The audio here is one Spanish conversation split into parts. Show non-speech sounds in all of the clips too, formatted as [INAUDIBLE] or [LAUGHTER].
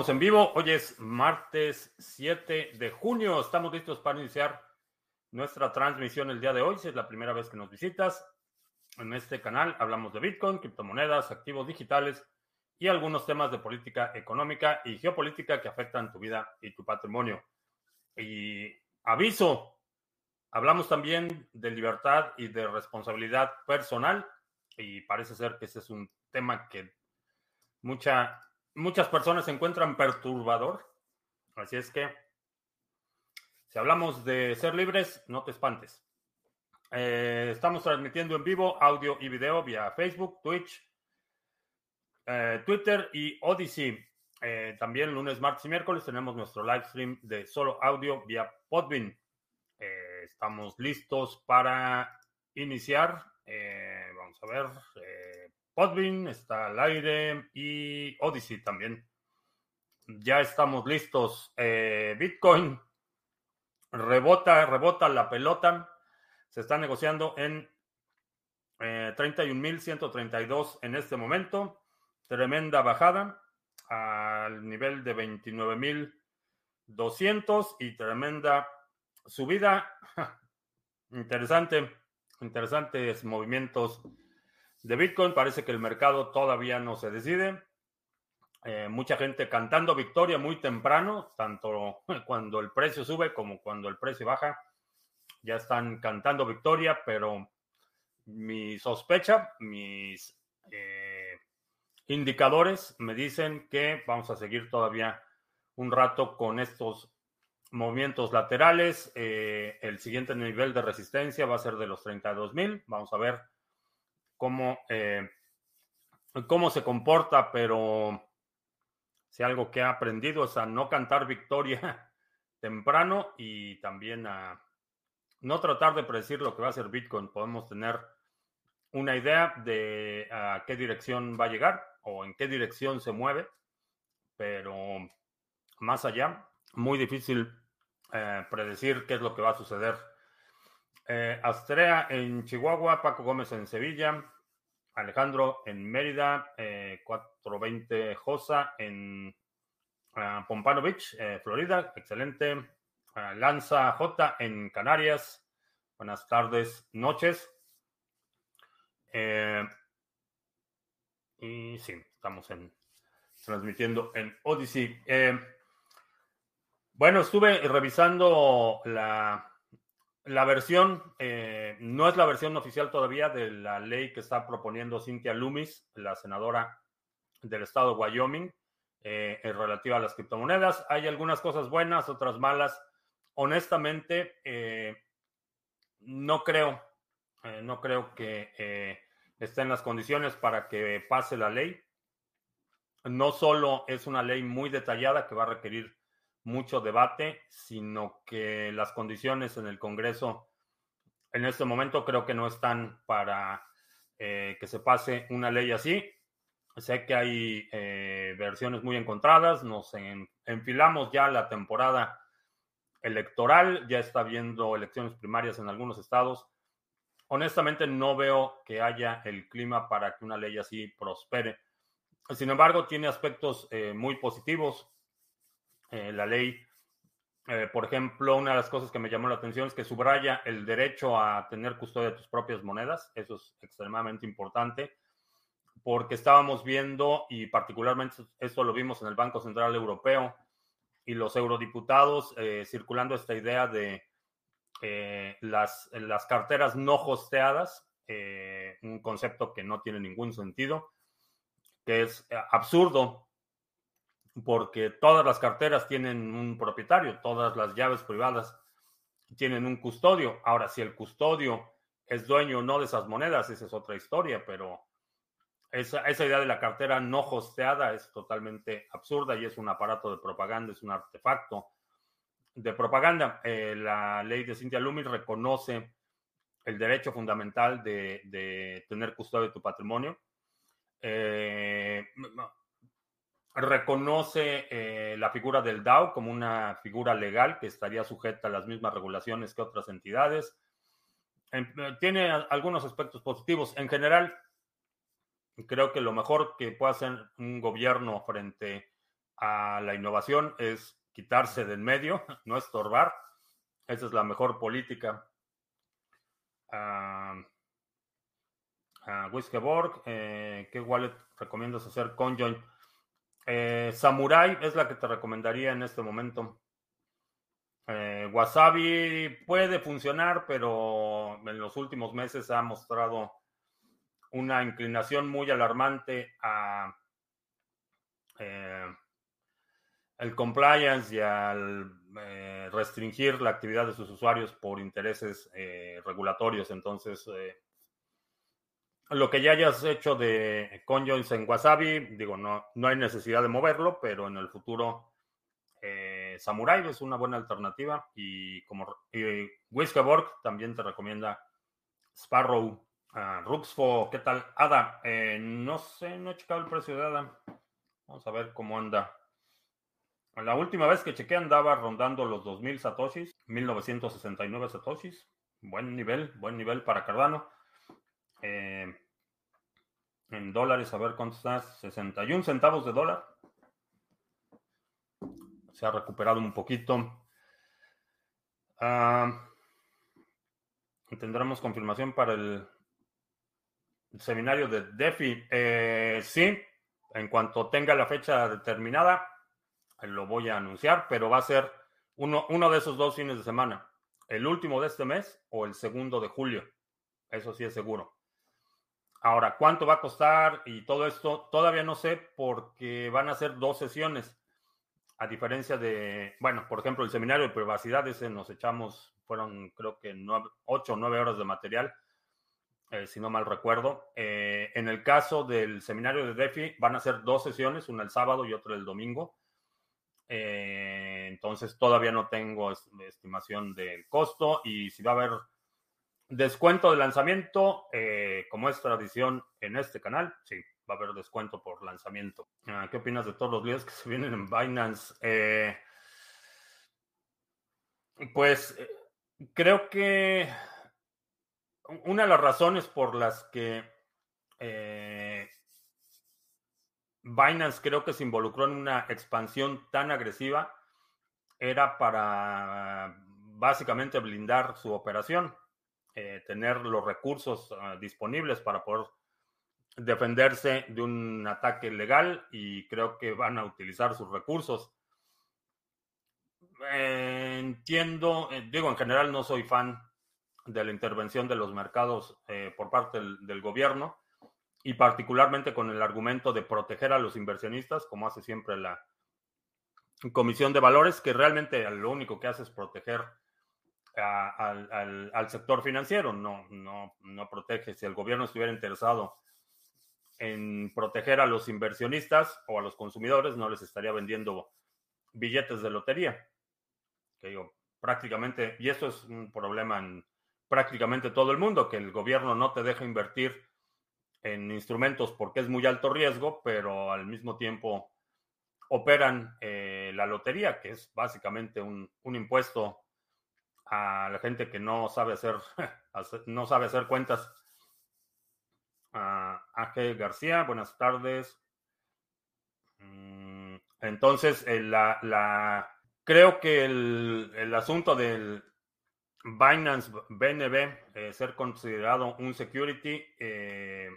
estamos en vivo. Hoy es martes 7 de junio. Estamos listos para iniciar nuestra transmisión el día de hoy. Si es la primera vez que nos visitas, en este canal hablamos de Bitcoin, criptomonedas, activos digitales y algunos temas de política económica y geopolítica que afectan tu vida y tu patrimonio. Y aviso, hablamos también de libertad y de responsabilidad personal y parece ser que ese es un tema que mucha muchas personas se encuentran perturbador. Así es que, si hablamos de ser libres, no te espantes. Eh, estamos transmitiendo en vivo audio y video vía Facebook, Twitch, eh, Twitter y Odyssey. Eh, también lunes, martes y miércoles tenemos nuestro live stream de solo audio vía Podbean. estamos listos para iniciar. vamos a ver. Podbean está al aire y Odyssey también. Ya estamos listos. Eh, Bitcoin rebota, rebota la pelota. Se está negociando en eh, 31.132 en este momento. Tremenda bajada al nivel de 29.200 y tremenda subida. [LAUGHS] Interesante, interesantes movimientos de Bitcoin. Parece que el mercado todavía no se decide. Eh, mucha gente cantando victoria muy temprano, tanto [LAUGHS] cuando el precio sube como cuando el precio baja. Ya están cantando victoria, pero mi sospecha, mis eh, indicadores me dicen que vamos a seguir todavía un rato con estos movimientos laterales. Eh, el siguiente nivel de resistencia va a ser de los 32 mil. Vamos a ver cómo, eh, cómo se comporta, pero si algo que ha aprendido es a no cantar victoria [LAUGHS] temprano y también a no tratar de predecir lo que va a ser Bitcoin. Podemos tener una idea de a qué dirección va a llegar o en qué dirección se mueve, pero más allá, muy difícil eh, predecir qué es lo que va a suceder eh, Astrea en Chihuahua, Paco Gómez en Sevilla, Alejandro en Mérida, 420 eh, Josa en uh, Pompano Beach, eh, Florida, excelente. Lanza J en Canarias, buenas tardes, noches. y sí, estamos en, transmitiendo en Odyssey. bueno, estuve revisando la la versión eh, no es la versión oficial todavía de la ley que está proponiendo Cynthia Loomis, la senadora del estado de Wyoming, eh, relativa a las criptomonedas. Hay algunas cosas buenas, otras malas. Honestamente, eh, no creo, eh, no creo que esté en las condiciones para que pase la ley. No solo es una ley muy detallada que va a requerir mucho debate, sino que las condiciones en el Congreso en este momento creo que no están para eh, que se pase una ley así. Sé que hay eh, versiones muy encontradas, nos enfilamos ya la temporada electoral, ya está habiendo elecciones primarias en algunos estados. Honestamente no veo que haya el clima para que una ley así prospere. Sin embargo, tiene aspectos eh, muy positivos. Eh, la ley, eh, por ejemplo, una de las cosas que me llamó la atención es que subraya el derecho a tener custodia de tus propias monedas. Eso es extremadamente importante porque estábamos viendo, y particularmente esto lo vimos en el Banco Central Europeo y los eurodiputados, eh, circulando esta idea de las, las carteras no hosteadas, un concepto que no tiene ningún sentido, que es absurdo porque todas las carteras tienen un propietario, todas las llaves privadas tienen un custodio. Ahora, si el custodio es dueño o no de esas monedas, esa es otra historia, pero esa, idea de la cartera no hosteada es totalmente absurda y es un aparato de propaganda, es un artefacto de propaganda. Eh, la ley de Cynthia Lumi reconoce el derecho fundamental de, tener custodia de tu patrimonio. Eh, reconoce eh, la figura del DAO como una figura legal que estaría sujeta a las mismas regulaciones que otras entidades. Eh, tiene algunos aspectos positivos. En general, creo que lo mejor que puede hacer un gobierno frente a la innovación es quitarse del medio, [LAUGHS] no estorbar. Esa es la mejor política. Uh, uh, ¿qué wallet recomiendas hacer? Conjoin. Eh, Samurai es la que te recomendaría en este momento. Eh, Wasabi puede funcionar, pero en los últimos meses ha mostrado una inclinación muy alarmante a eh, compliance y al eh, restringir la actividad de sus usuarios por intereses regulatorios. Entonces, lo que ya hayas hecho de conjoins en Wasabi, digo, no, no hay necesidad de moverlo, pero en el futuro Samurai es una buena alternativa y como y también te recomienda Sparrow Ah, Ruxfo, ¿qué tal? Ada, eh, no sé, no he checado el precio de Ada. Vamos a ver cómo anda. La última vez que chequeé andaba rondando los 2000 satoshis, 1969 satoshis. Buen nivel, buen nivel para Cardano. Eh, en dólares, a ver cuánto está, 61 centavos de dólar. Se ha recuperado un poquito. Ah, tendremos confirmación para el seminario de DeFi. Eh, sí, en cuanto tenga la fecha determinada, lo voy a anunciar, pero va a ser uno, uno de esos dos fines de semana. El último de este mes o el segundo de julio. Eso sí es seguro. Ahora, ¿cuánto va a costar y todo esto? Todavía no sé porque van a ser dos sesiones. A diferencia de, bueno, por ejemplo, el seminario de privacidad, ese nos echamos, fueron creo que ocho o nueve horas de material eh, si no mal recuerdo. Eh, en el caso del seminario de DeFi, van a ser dos sesiones, una el sábado y otra el domingo. Eh, entonces todavía no tengo estimación del costo y si va a haber descuento de lanzamiento, como es tradición en este canal, sí, va a haber descuento por lanzamiento. Ah, ¿Qué opinas de todos los días que [LAUGHS] se vienen en Binance? pues creo que una de las razones por las que eh, Binance creo que se involucró en una expansión tan agresiva era para básicamente blindar su operación, eh, tener los recursos ah, disponibles para poder defenderse de un ataque legal y creo que van a utilizar sus recursos. Eh, entiendo, digo, en general no soy fan de la intervención de los mercados eh, por parte del, gobierno y particularmente con el argumento de proteger a los inversionistas, como hace siempre la Comisión de Valores, que realmente lo único que hace es proteger al, sector financiero, no, no, no protege. Si el gobierno estuviera interesado en proteger a los inversionistas o a los consumidores, no les estaría vendiendo billetes de lotería. Que digo, prácticamente, y esto es un problema en prácticamente todo el mundo, que el gobierno no te deja invertir en instrumentos porque es muy alto riesgo, pero al mismo tiempo operan eh, la lotería, que es básicamente un, impuesto a la gente que no sabe hacer, [LAUGHS] no sabe hacer cuentas. A García, buenas tardes. Mm, entonces, eh, la, la, creo que el, el asunto del, Binance BNB eh, ser considerado un security, eh,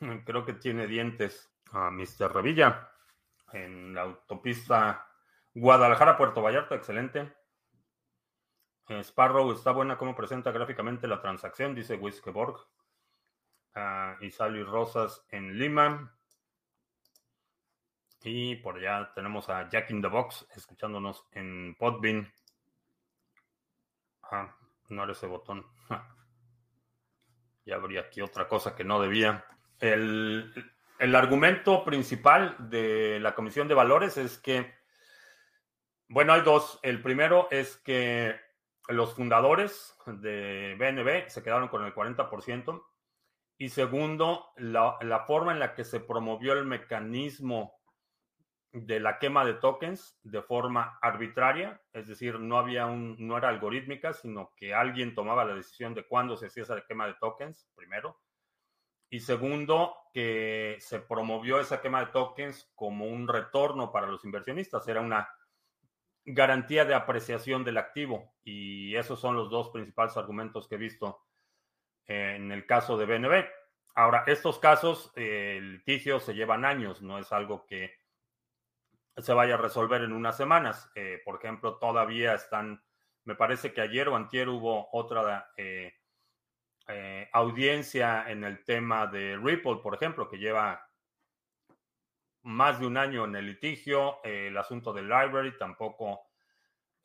[LAUGHS] creo que tiene dientes a Mr. Revilla en la autopista Guadalajara-Puerto Vallarta, excelente. Eh, Sparrow está buena como presenta gráficamente la transacción, dice Wiskeborg. Uh, y Sally Rosas en Lima. Y por allá tenemos a Jack in the Box escuchándonos en Podbean. Ah, no era ese botón. Ya habría aquí otra cosa que no debía. El, argumento principal de la Comisión de Valores es que, bueno, hay dos. El primero es que los fundadores de BNB se quedaron con el 40%. Y segundo, la, forma en la que se promovió el mecanismo de la quema de tokens de forma arbitraria, es decir, no había un, no era algorítmica, sino que alguien tomaba la decisión de cuándo se hacía esa quema de tokens primero, Y segundo, que se promovió esa quema de tokens como un retorno para los inversionistas. Era una garantía de apreciación del activo. Y esos son los dos principales argumentos que he visto en el caso de BNB. Ahora, estos casos, el litigio se llevan años, no es algo que se vaya a resolver en unas semanas. Eh, por ejemplo, todavía están, me parece que ayer o antier hubo otra eh, eh, audiencia en el tema de Ripple, por ejemplo, que lleva más de un año en el litigio. el asunto del library tampoco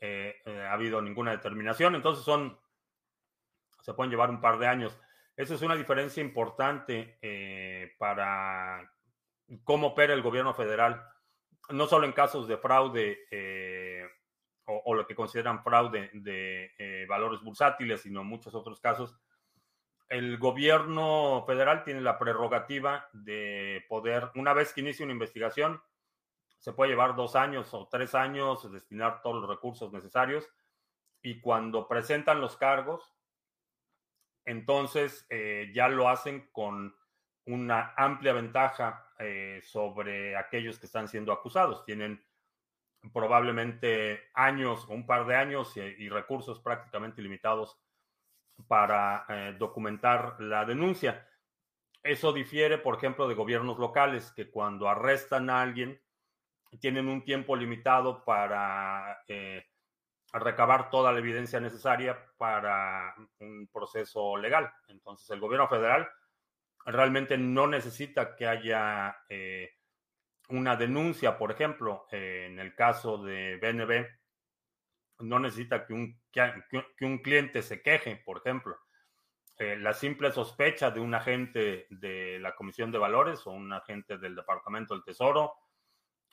ha habido ninguna determinación. Entonces son, se pueden llevar un par de años. Esa es una diferencia importante para cómo opera el gobierno federal no solo en casos de fraude eh, o, lo que consideran fraude de eh, valores bursátiles, sino en muchos otros casos, el gobierno federal tiene la prerrogativa de poder, una vez que inicie una investigación, se puede llevar dos años o tres años, destinar todos los recursos necesarios, y cuando presentan los cargos, entonces eh, ya lo hacen con una amplia ventaja eh, sobre aquellos que están siendo acusados. Tienen probablemente años o un par de años y, recursos prácticamente limitados para eh, documentar la denuncia. Eso difiere, por ejemplo, de gobiernos locales que cuando arrestan a alguien tienen un tiempo limitado para eh, recabar toda la evidencia necesaria para un proceso legal. Entonces, el gobierno federal realmente no necesita que haya eh, una denuncia, por ejemplo, en el caso de BNB, no necesita que un, que, un cliente se queje, por ejemplo. Eh, la simple sospecha de un agente de la Comisión de Valores o un agente del Departamento del Tesoro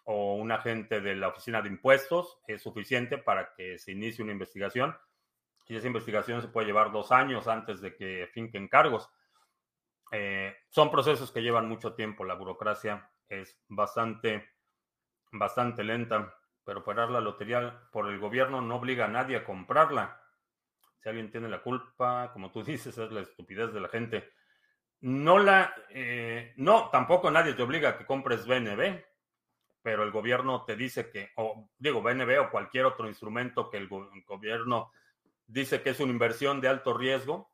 o un agente de la Oficina de Impuestos es suficiente para que se inicie una investigación. Y esa investigación se puede llevar dos años antes de que finquen cargos. Eh, son procesos que llevan mucho tiempo. La burocracia es bastante, bastante lenta, pero operar la lotería por el gobierno no obliga a nadie a comprarla. Si alguien tiene la culpa, como tú [LAUGHS] dices, es la estupidez de la gente. No la, eh, no, tampoco nadie te obliga a que compres BNB, pero el gobierno te dice que, o digo, BNB o cualquier otro instrumento que el gobierno dice que es una inversión de alto riesgo,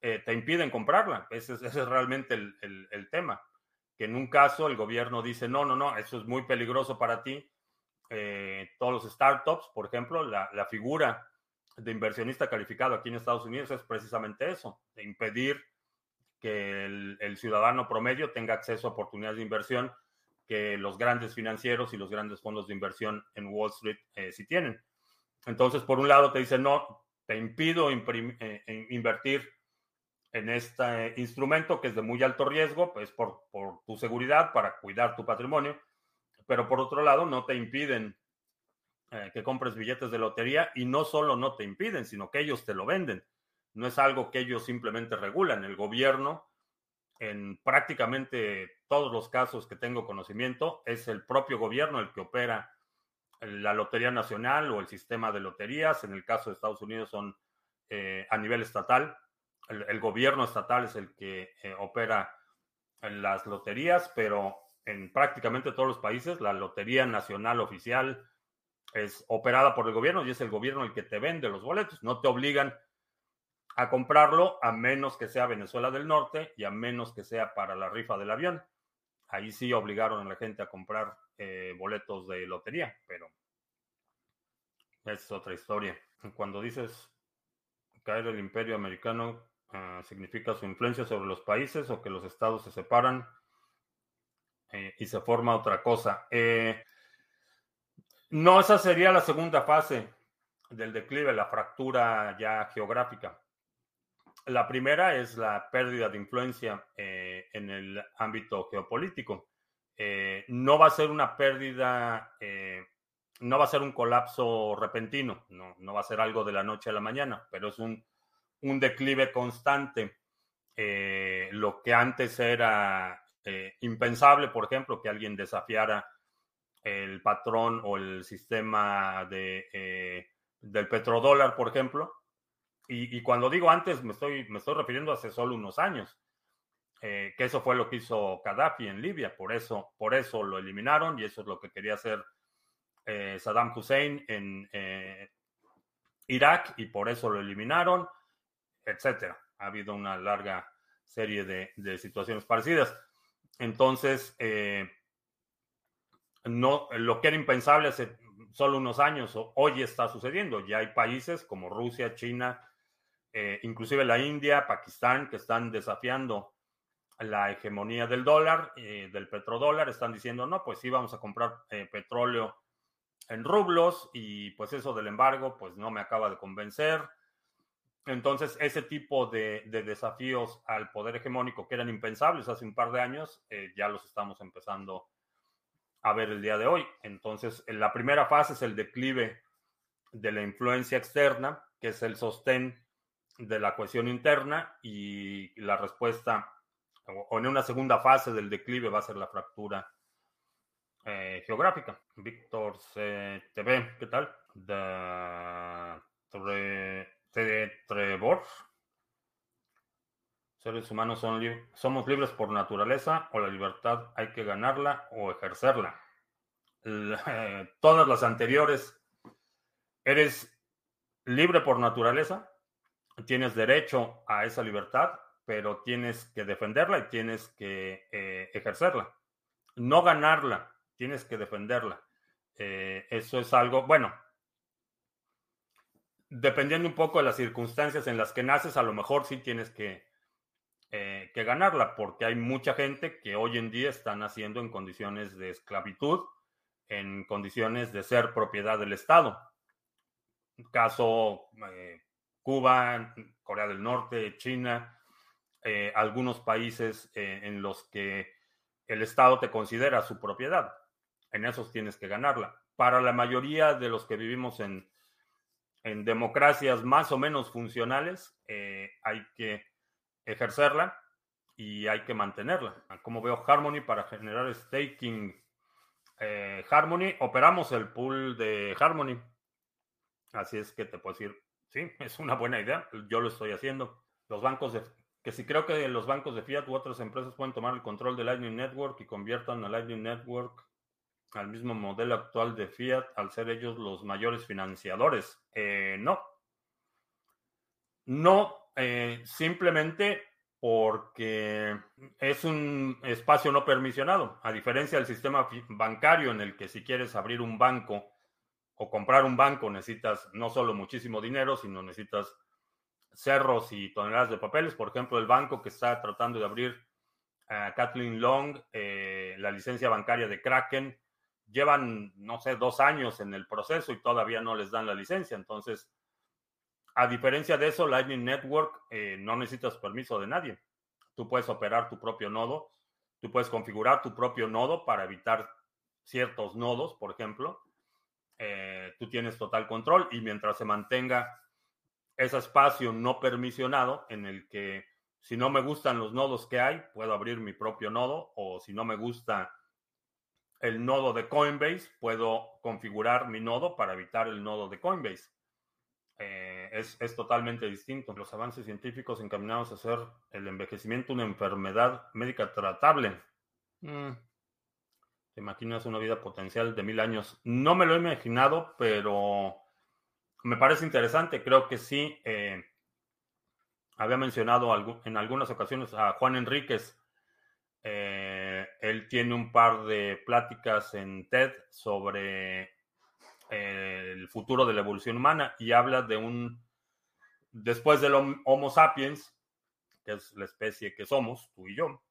eh, te impiden comprarla. Ese es, [LAUGHS] realmente el, tema. Que en un caso el gobierno dice, no, no, no, eso es muy peligroso para ti. Eh, todos los startups, por ejemplo, la, figura de inversionista calificado aquí en Estados Unidos es precisamente eso, impedir que el, ciudadano promedio tenga acceso a oportunidades de inversión que los grandes financieros y los grandes fondos de inversión en Wall Street eh, sí tienen. Entonces, por un lado te dicen, no, te impido invertir en este instrumento que es de muy alto riesgo, pues por, tu seguridad, para cuidar tu patrimonio, pero por otro lado no te impiden eh, que compres billetes de lotería y no solo no te impiden, sino que ellos te lo venden. No es algo que ellos simplemente regulan. El gobierno, en prácticamente todos los casos que tengo conocimiento, es el propio gobierno el que opera la Lotería Nacional o el sistema de loterías. En el caso de Estados Unidos son eh, a nivel estatal el, gobierno estatal es el que eh, opera las loterías, pero en prácticamente todos los países la Lotería Nacional Oficial es operada por el gobierno y es el gobierno el que te vende los boletos. No te obligan a comprarlo a menos que sea Venezuela del Norte y a menos que sea para la rifa del avión. Ahí sí obligaron a la gente a comprar eh, boletos de lotería, pero es otra historia. Cuando dices caer el imperio americano, Ah, significa su influencia sobre los países o que los estados se separan eh, y se forma otra cosa. Eh, no, esa sería la segunda fase del declive, la fractura ya geográfica. La primera es la pérdida de influencia eh, en el ámbito geopolítico. no va a ser una pérdida, no va a ser un colapso repentino, no, no va a ser algo de la noche a la mañana, pero es un un declive constante. Lo que antes era eh, impensable, por ejemplo, que alguien desafiara el patrón o el sistema de, eh, del petrodólar, por ejemplo. Y, cuando digo antes, me estoy, me estoy refiriendo a hace solo unos años. que eso fue lo que hizo Gaddafi en Libia, por eso, por eso lo eliminaron y eso es lo que quería hacer Saddam Hussein en Irak y por eso lo eliminaron, etcétera. Ha habido una larga serie de, situaciones parecidas. Entonces, eh, no, lo que era impensable hace solo unos años, hoy está sucediendo. Ya hay países como Rusia, China, eh, inclusive la India, Pakistán, que están desafiando la hegemonía del dólar, eh, del petrodólar, están diciendo, no, pues sí, vamos a comprar petróleo en rublos y pues eso del embargo pues no me acaba de convencer. Entonces ese tipo de, desafíos al poder hegemónico que eran impensables hace un par de años eh, ya los estamos empezando a ver el día de hoy. Entonces la primera fase es el declive de la influencia externa, que es el sostén de la cohesión interna y la respuesta o en una segunda fase del declive va a ser la fractura eh, geográfica. Víctor TV, ¿qué tal? De, Trevor. Seres humanos somos libres por naturaleza o la libertad hay que ganarla o ejercerla. [LAUGHS] todas las anteriores, eres libre por naturaleza, tienes derecho a esa libertad, pero tienes que defenderla y tienes que eh, ejercerla. No ganarla, tienes que defenderla. Eh, eso es algo, bueno, dependiendo un poco de las circunstancias en las que naces, a lo mejor sí tienes que, eh, ganarla, porque hay mucha gente que hoy en día están naciendo en condiciones de esclavitud, en condiciones de ser propiedad del Estado. Caso eh, Cuba, Corea del Norte, China, algunos países en los que el Estado te considera su propiedad en esos tienes que ganarla. Para la mayoría de los que vivimos en, en democracias más o menos funcionales, eh, hay que ejercerla y hay que mantenerla. Como veo Harmony para generar staking eh, Harmony, operamos el pool de Harmony. Así es que te puedo decir, sí, es una buena idea. Yo lo estoy haciendo. Los bancos de, que si creo que los bancos de Fiat u otras empresas pueden tomar el control de Lightning Network y conviertan a Lightning Network al mismo modelo actual de Fiat al ser ellos los mayores financiadores. Eh, no. No, eh, simplemente porque es un espacio no permisionado, a diferencia del sistema bancario en el que si quieres abrir un banco o comprar un banco necesitas no solo muchísimo dinero, sino necesitas cerros y toneladas de papeles. Por ejemplo, el banco que está tratando de abrir a Kathleen Long eh, la licencia bancaria de Kraken llevan, no sé, dos años en el proceso y todavía no les dan la licencia. Entonces, a diferencia de eso, Lightning Network eh, no necesitas permiso de nadie. Tú puedes operar tu propio nodo, tú puedes configurar tu propio nodo para evitar ciertos nodos, por ejemplo. Eh, tú tienes total control y mientras se mantenga ese espacio no permisionado en el que si no me gustan los nodos que hay, puedo abrir mi propio nodo o si no me gusta el nodo de Coinbase, puedo configurar mi nodo para evitar el nodo de Coinbase. Eh, es, totalmente distinto. Los avances científicos encaminados a hacer el envejecimiento una enfermedad médica tratable. Mm. ¿Te imaginas una vida potencial de mil años? No me lo he imaginado, pero me parece interesante. Creo que sí. Eh, había mencionado en algunas ocasiones a Juan Enríquez. Eh, él tiene un par de pláticas en TED sobre eh, el futuro de la evolución humana y habla de un, después del Homo sapiens, que es la especie que somos, tú y yo,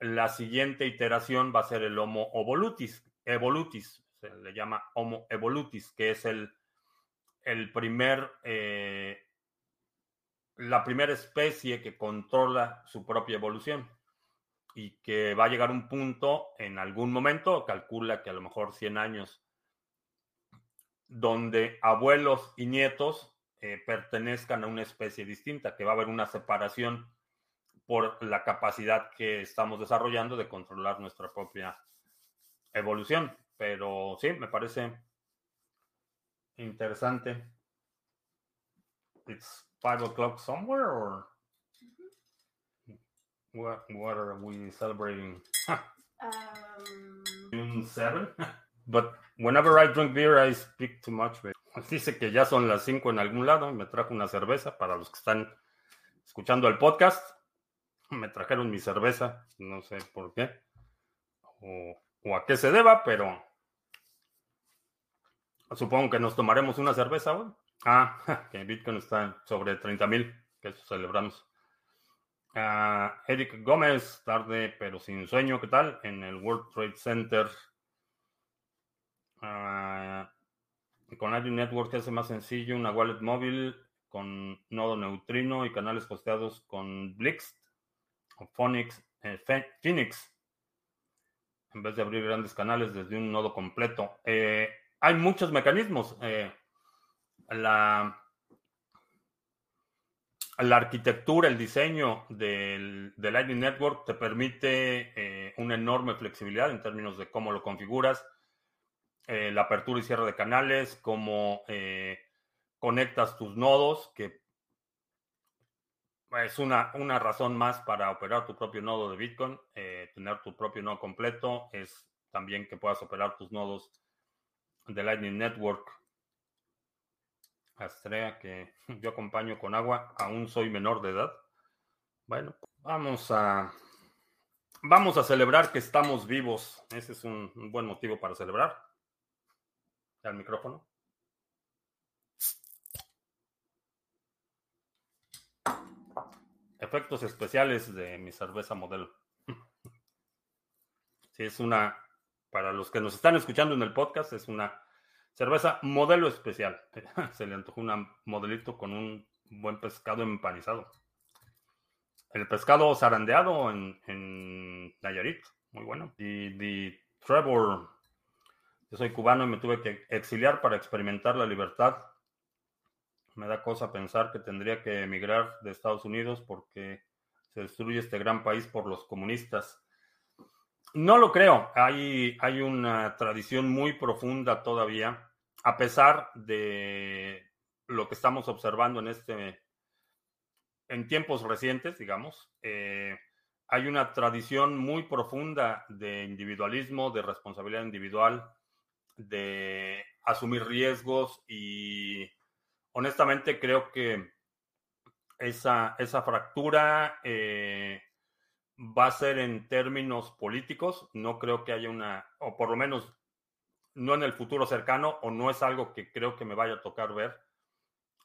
la siguiente iteración va a ser el Homo evolutis, evolutis, se le llama Homo evolutis, que es el, el primer, eh, la primera especie que controla su propia evolución y que va a llegar un punto en algún momento, calcula que a lo mejor 100 años, donde abuelos y nietos eh, pertenezcan a una especie distinta, que va a haber una separación por la capacidad que estamos desarrollando de controlar nuestra propia evolución. Pero sí, me parece interesante. It's five o'clock somewhere or What, what are we celebrating? Um, June 7. But whenever I drink beer, I speak too much. babe. Dice que ya son las 5 en algún lado. Me trajo una cerveza para los que están escuchando el podcast. Me trajeron mi cerveza. No sé por qué. O, o a qué se deba, pero supongo que nos tomaremos una cerveza hoy. Ah, [LAUGHS] que Bitcoin está sobre 30 mil. Que eso celebramos. Ah, Eric Gómez, tarde pero sin sueño, ¿qué tal? En el World Trade Center. Ah, con Lightning Network hace más sencillo una wallet móvil con nodo neutrino y canales hosteados con Blixt o Phonix, eh, Phoenix en vez de abrir grandes canales desde un nodo completo. Eh, hay muchos mecanismos. eh, la, la arquitectura, el diseño del, Lightning Network te permite eh, una enorme flexibilidad en términos de cómo lo configuras, eh, la apertura y cierre de canales, cómo eh, conectas tus nodos, que es una, una razón más para operar tu propio nodo de Bitcoin, tener tu propio nodo completo, es también que puedas operar tus nodos de Lightning Network. Astrea, que yo acompaño con agua, aún soy menor de edad. Bueno, vamos a vamos a celebrar que estamos vivos. Ese es un, un buen motivo para celebrar. Al micrófono. Efectos especiales de mi cerveza modelo. [LAUGHS] Sí, es una, para los que nos están escuchando en el podcast, es una cerveza modelo especial. [LAUGHS] Se le antojó un modelito con un buen pescado empanizado. El pescado zarandeado en, en Nayarit, muy bueno. Y de Trevor, yo soy cubano y me tuve que exiliar para experimentar la libertad. Me da cosa pensar que tendría que emigrar de Estados Unidos porque se destruye este gran país por los comunistas. No lo creo. Hay, hay una tradición muy profunda todavía, a pesar de lo que estamos observando en este, en tiempos recientes, digamos. eh, hay una tradición muy profunda de individualismo, de responsabilidad individual, de asumir riesgos y honestamente creo que esa, esa fractura eh, va a ser en términos políticos. No creo que haya una, o por lo menos no en el futuro cercano, o no es algo que creo que me vaya a tocar ver.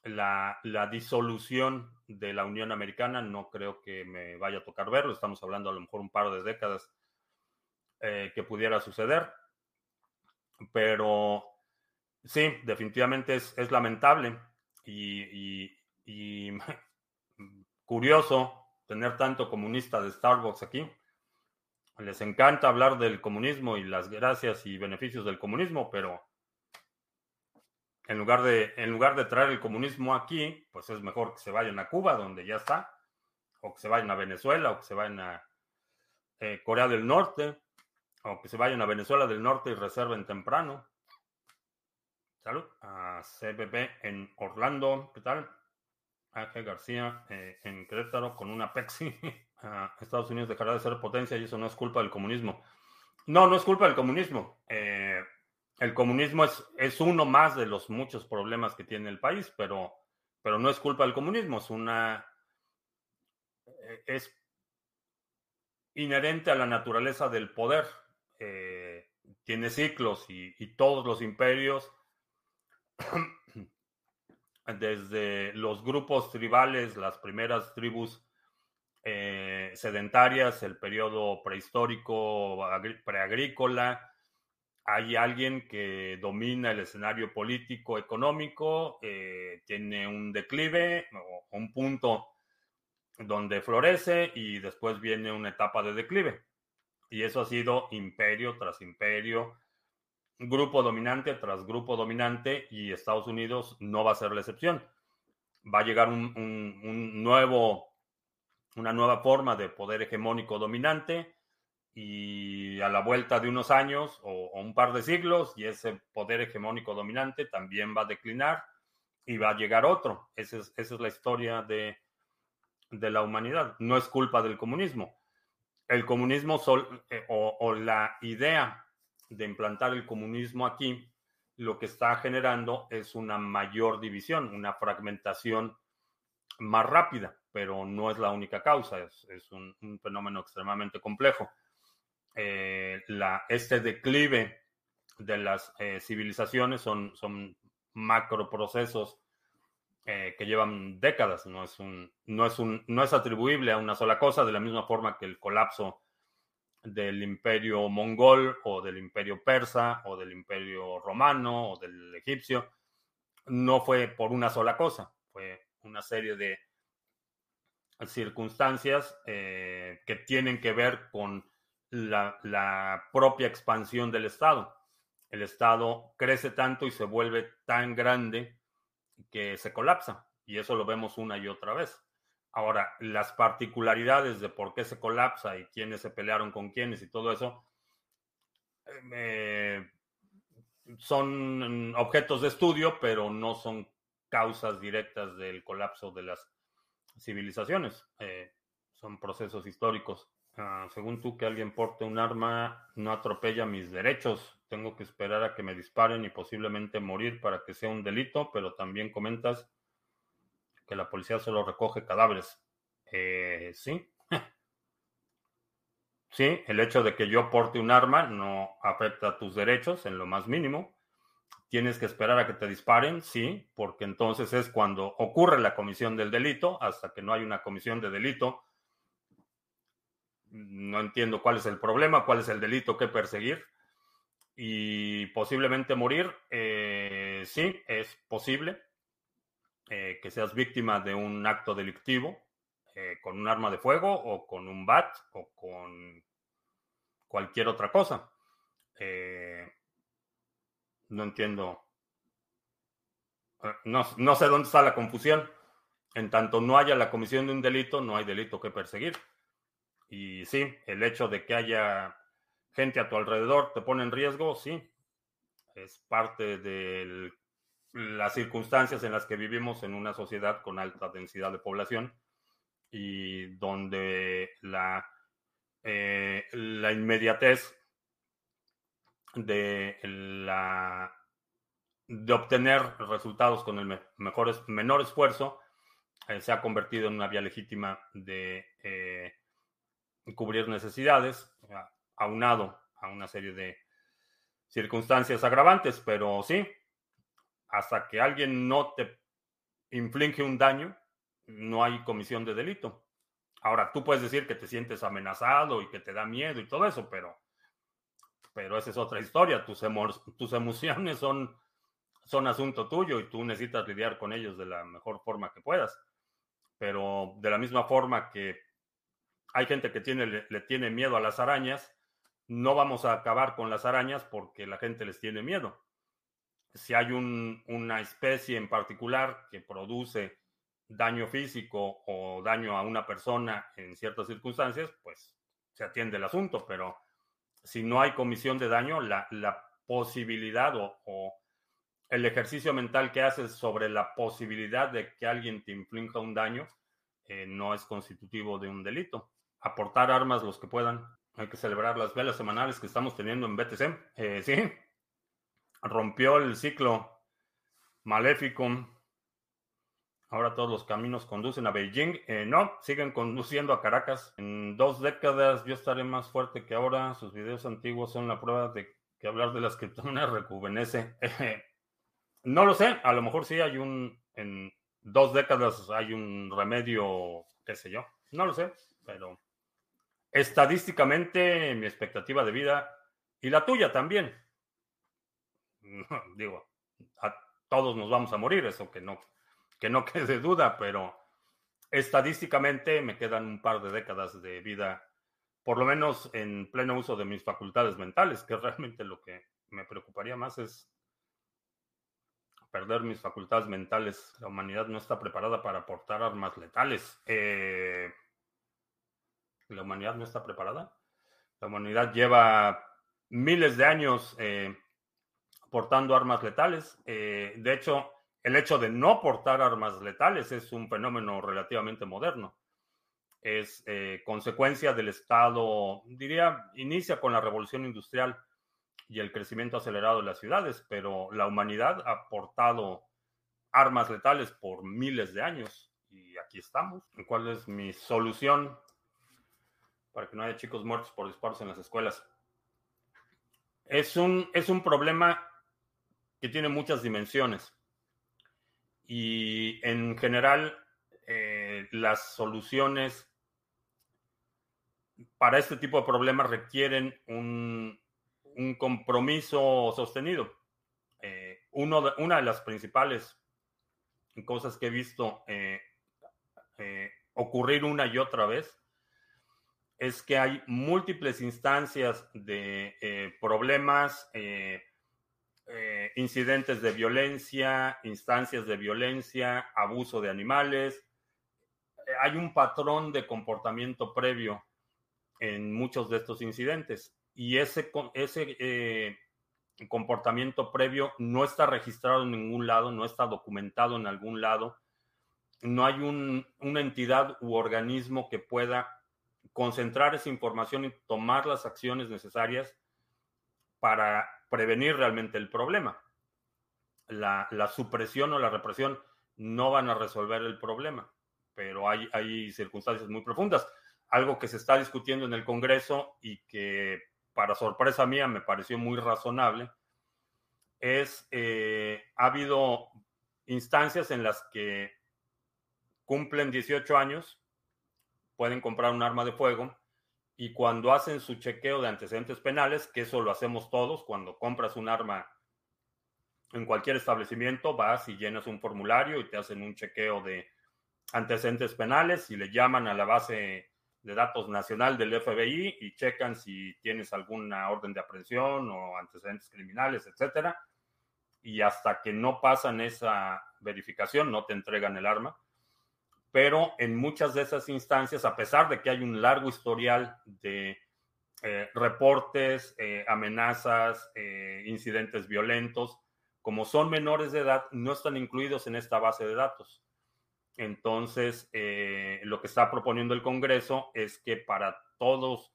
La, la disolución de la Unión Americana no creo que me vaya a tocar verlo. Estamos hablando a lo mejor un par de décadas eh, que pudiera suceder. Pero sí, definitivamente es, es lamentable y, y- y [LAUGHS] curioso tener tanto comunista de Starbucks aquí. Les encanta hablar del comunismo y las gracias y beneficios del comunismo, pero en lugar de, en lugar de traer el comunismo aquí, pues es mejor que se vayan a Cuba, donde ya está, o que se vayan a Venezuela, o que se vayan a eh, Corea del Norte, o que se vayan a Venezuela del Norte y reserven temprano. Salud. A CBB en Orlando, ¿qué tal? AG García eh, en Querétaro con una. Ah, [LAUGHS] Estados Unidos dejará de ser potencia y eso no es culpa del comunismo. No, no es culpa del comunismo. Eh, el comunismo es, es uno más de los muchos problemas que tiene el país, pero, pero no es culpa del comunismo, es una eh, es inherente a la naturaleza del poder. Tiene ciclos y todos los imperios, [CLEARS THROAT] desde los grupos tribales, las primeras tribus eh, sedentarias, el periodo prehistórico, preagrícola, hay alguien que domina el escenario político, económico, eh, tiene un declive o un punto donde florece y después viene una etapa de declive. Y eso ha sido imperio tras imperio, grupo dominante tras grupo dominante y Estados Unidos no va a ser la excepción. Va a llegar un, un- nuevo, una nueva forma de poder hegemónico dominante y a la vuelta de unos años o, un par de siglos y ese poder hegemónico dominante también va a declinar y va a llegar otro. Esa es, esa es la historia de de la humanidad. No es culpa del comunismo. El comunismo eh, o, o la idea de implantar el comunismo aquí, lo que está generando es una mayor división, una fragmentación más rápida, pero no es la única causa, es, un, fenómeno extremadamente complejo. Eh, la, este declive de las eh, civilizaciones son, son macroprocesos eh, que llevan décadas, no es, un, no, es un, no es atribuible a una sola cosa, de la misma forma que el colapso del imperio mongol o del imperio persa o del imperio romano o del egipcio, no fue por una sola cosa, fue una serie de circunstancias eh, que tienen que ver con la, la, propia expansión del Estado. El Estado crece tanto y se vuelve tan grande que se colapsa. Y eso lo vemos una y otra vez. Ahora, las particularidades de por qué se colapsa y quiénes se pelearon con quiénes y todo eso eh, son objetos de estudio, pero no son causas directas del colapso de las civilizaciones. Eh, son procesos históricos. Ah, según tú, que alguien porte un arma no atropella mis derechos. Tengo que esperar a que me disparen y posiblemente morir para que sea un delito, pero también comentas que la policía solo recoge cadáveres. Eh, sí. [LAUGHS] sí, el hecho de que yo porte un arma no afecta tus derechos en lo más mínimo. Tienes que esperar a que te disparen, sí, porque entonces es cuando ocurre la comisión del delito. Hasta que no hay una comisión de delito, no entiendo cuál es el problema, cuál es el delito que perseguir. Y posiblemente morir, eh, sí, es posible eh, que seas víctima de un acto delictivo eh, con un arma de fuego o con un bat o con cualquier otra cosa. No entiendo. Eh, no, sé dónde está la confusión. En tanto no haya la comisión de un delito, no hay delito que perseguir. Y sí, el hecho de que haya gente a tu alrededor te pone en riesgo, sí. Es parte de las circunstancias en las que vivimos en una sociedad con alta densidad de población y donde la, eh, la inmediatez de la de obtener resultados con el mejor, menor esfuerzo eh, se ha convertido en una vía legítima de eh, cubrir necesidades, aunado a una serie de circunstancias agravantes, pero sí, hasta que alguien no te inflige un daño, no hay comisión de delito. Ahora, tú puedes decir que te sientes amenazado y que te da miedo y todo eso, pero pero esa es otra historia. Tus, tus emociones son, son asunto tuyo y tú necesitas lidiar con ellos de la mejor forma que puedas. Pero de la misma forma que hay gente que tiene, le, tiene miedo a las arañas, no vamos a acabar con las arañas porque la gente les tiene miedo. Si hay una especie en particular que produce daño físico o daño a una persona en ciertas circunstancias, pues se atiende el asunto, pero si no hay comisión de daño, la, posibilidad o, el ejercicio mental que haces sobre la posibilidad de que alguien te inflinja un daño eh, no es constitutivo de un delito. Aportar armas los que puedan. Hay que celebrar las velas semanales que estamos teniendo en BTC. Eh, sí, rompió el ciclo maléfico Ahora todos los caminos conducen a Beijing. Eh, no, siguen conduciendo a Caracas. En dos décadas yo estaré más fuerte que ahora. Sus videos antiguos son la prueba de que hablar de las criptomonedas rejuvenece. [LAUGHS] no lo sé, a lo mejor sí hay un... En dos décadas hay un remedio, qué sé yo. No lo sé, pero estadísticamente mi expectativa de vida y la tuya también. [LAUGHS] Digo, a todos nos vamos a morir, eso que no que no [LAUGHS] quede duda, pero estadísticamente me quedan un par de décadas de vida, por lo menos en pleno uso de mis facultades mentales, que [LAUGHS] realmente lo que me preocuparía más es perder mis facultades mentales. La humanidad no está preparada para portar armas letales. Eh, la humanidad no está preparada. La humanidad lleva miles de años eh, portando armas letales. Eh, de hecho, el hecho de no portar armas letales es un fenómeno relativamente moderno. es eh, consecuencia del Estado, diría, inicia con la revolución industrial y el crecimiento acelerado de las ciudades, pero la humanidad ha aportado armas letales por miles de años y aquí estamos. ¿Cuál es mi solución para que no haya chicos muertos por disparos en las escuelas? Es un, es un problema que tiene muchas dimensiones y en general eh, las soluciones para este tipo de problemas requieren un, compromiso sostenido. Eh, de, una de las principales cosas que he visto eh, eh, ocurrir una y otra vez es que hay múltiples instancias de problemas, incidentes de violencia, instancias de violencia, abuso de animales. Hay un patrón de comportamiento previo en muchos de estos incidentes y ese, ese eh, comportamiento previo no está registrado en ningún lado, no está documentado en algún lado. No hay un, una entidad u organismo que pueda concentrar esa información y tomar las acciones necesarias para prevenir realmente el problema. La, la, supresión o la represión no van a resolver el problema, pero hay, hay circunstancias muy profundas. Algo que se está discutiendo en el Congreso y que para sorpresa mía, me pareció muy razonable, es, eh, ha habido instancias en las que cumplen 18 años, pueden comprar un arma de fuego y cuando hacen su chequeo de antecedentes penales, que eso lo hacemos todos, cuando compras un arma en cualquier establecimiento, vas y llenas un formulario y te hacen un chequeo de antecedentes penales y le llaman a la base de datos nacional del FBI y checan si tienes alguna orden de aprehensión o antecedentes criminales, etcétera. Y hasta que no pasan esa verificación, no te entregan el arma. Pero en muchas de esas instancias, a pesar de que hay un largo historial de eh, reportes, eh, amenazas, eh, incidentes violentos, como son menores de edad, no están incluidos en esta base de datos. Entonces, lo que está proponiendo el Congreso es que para todos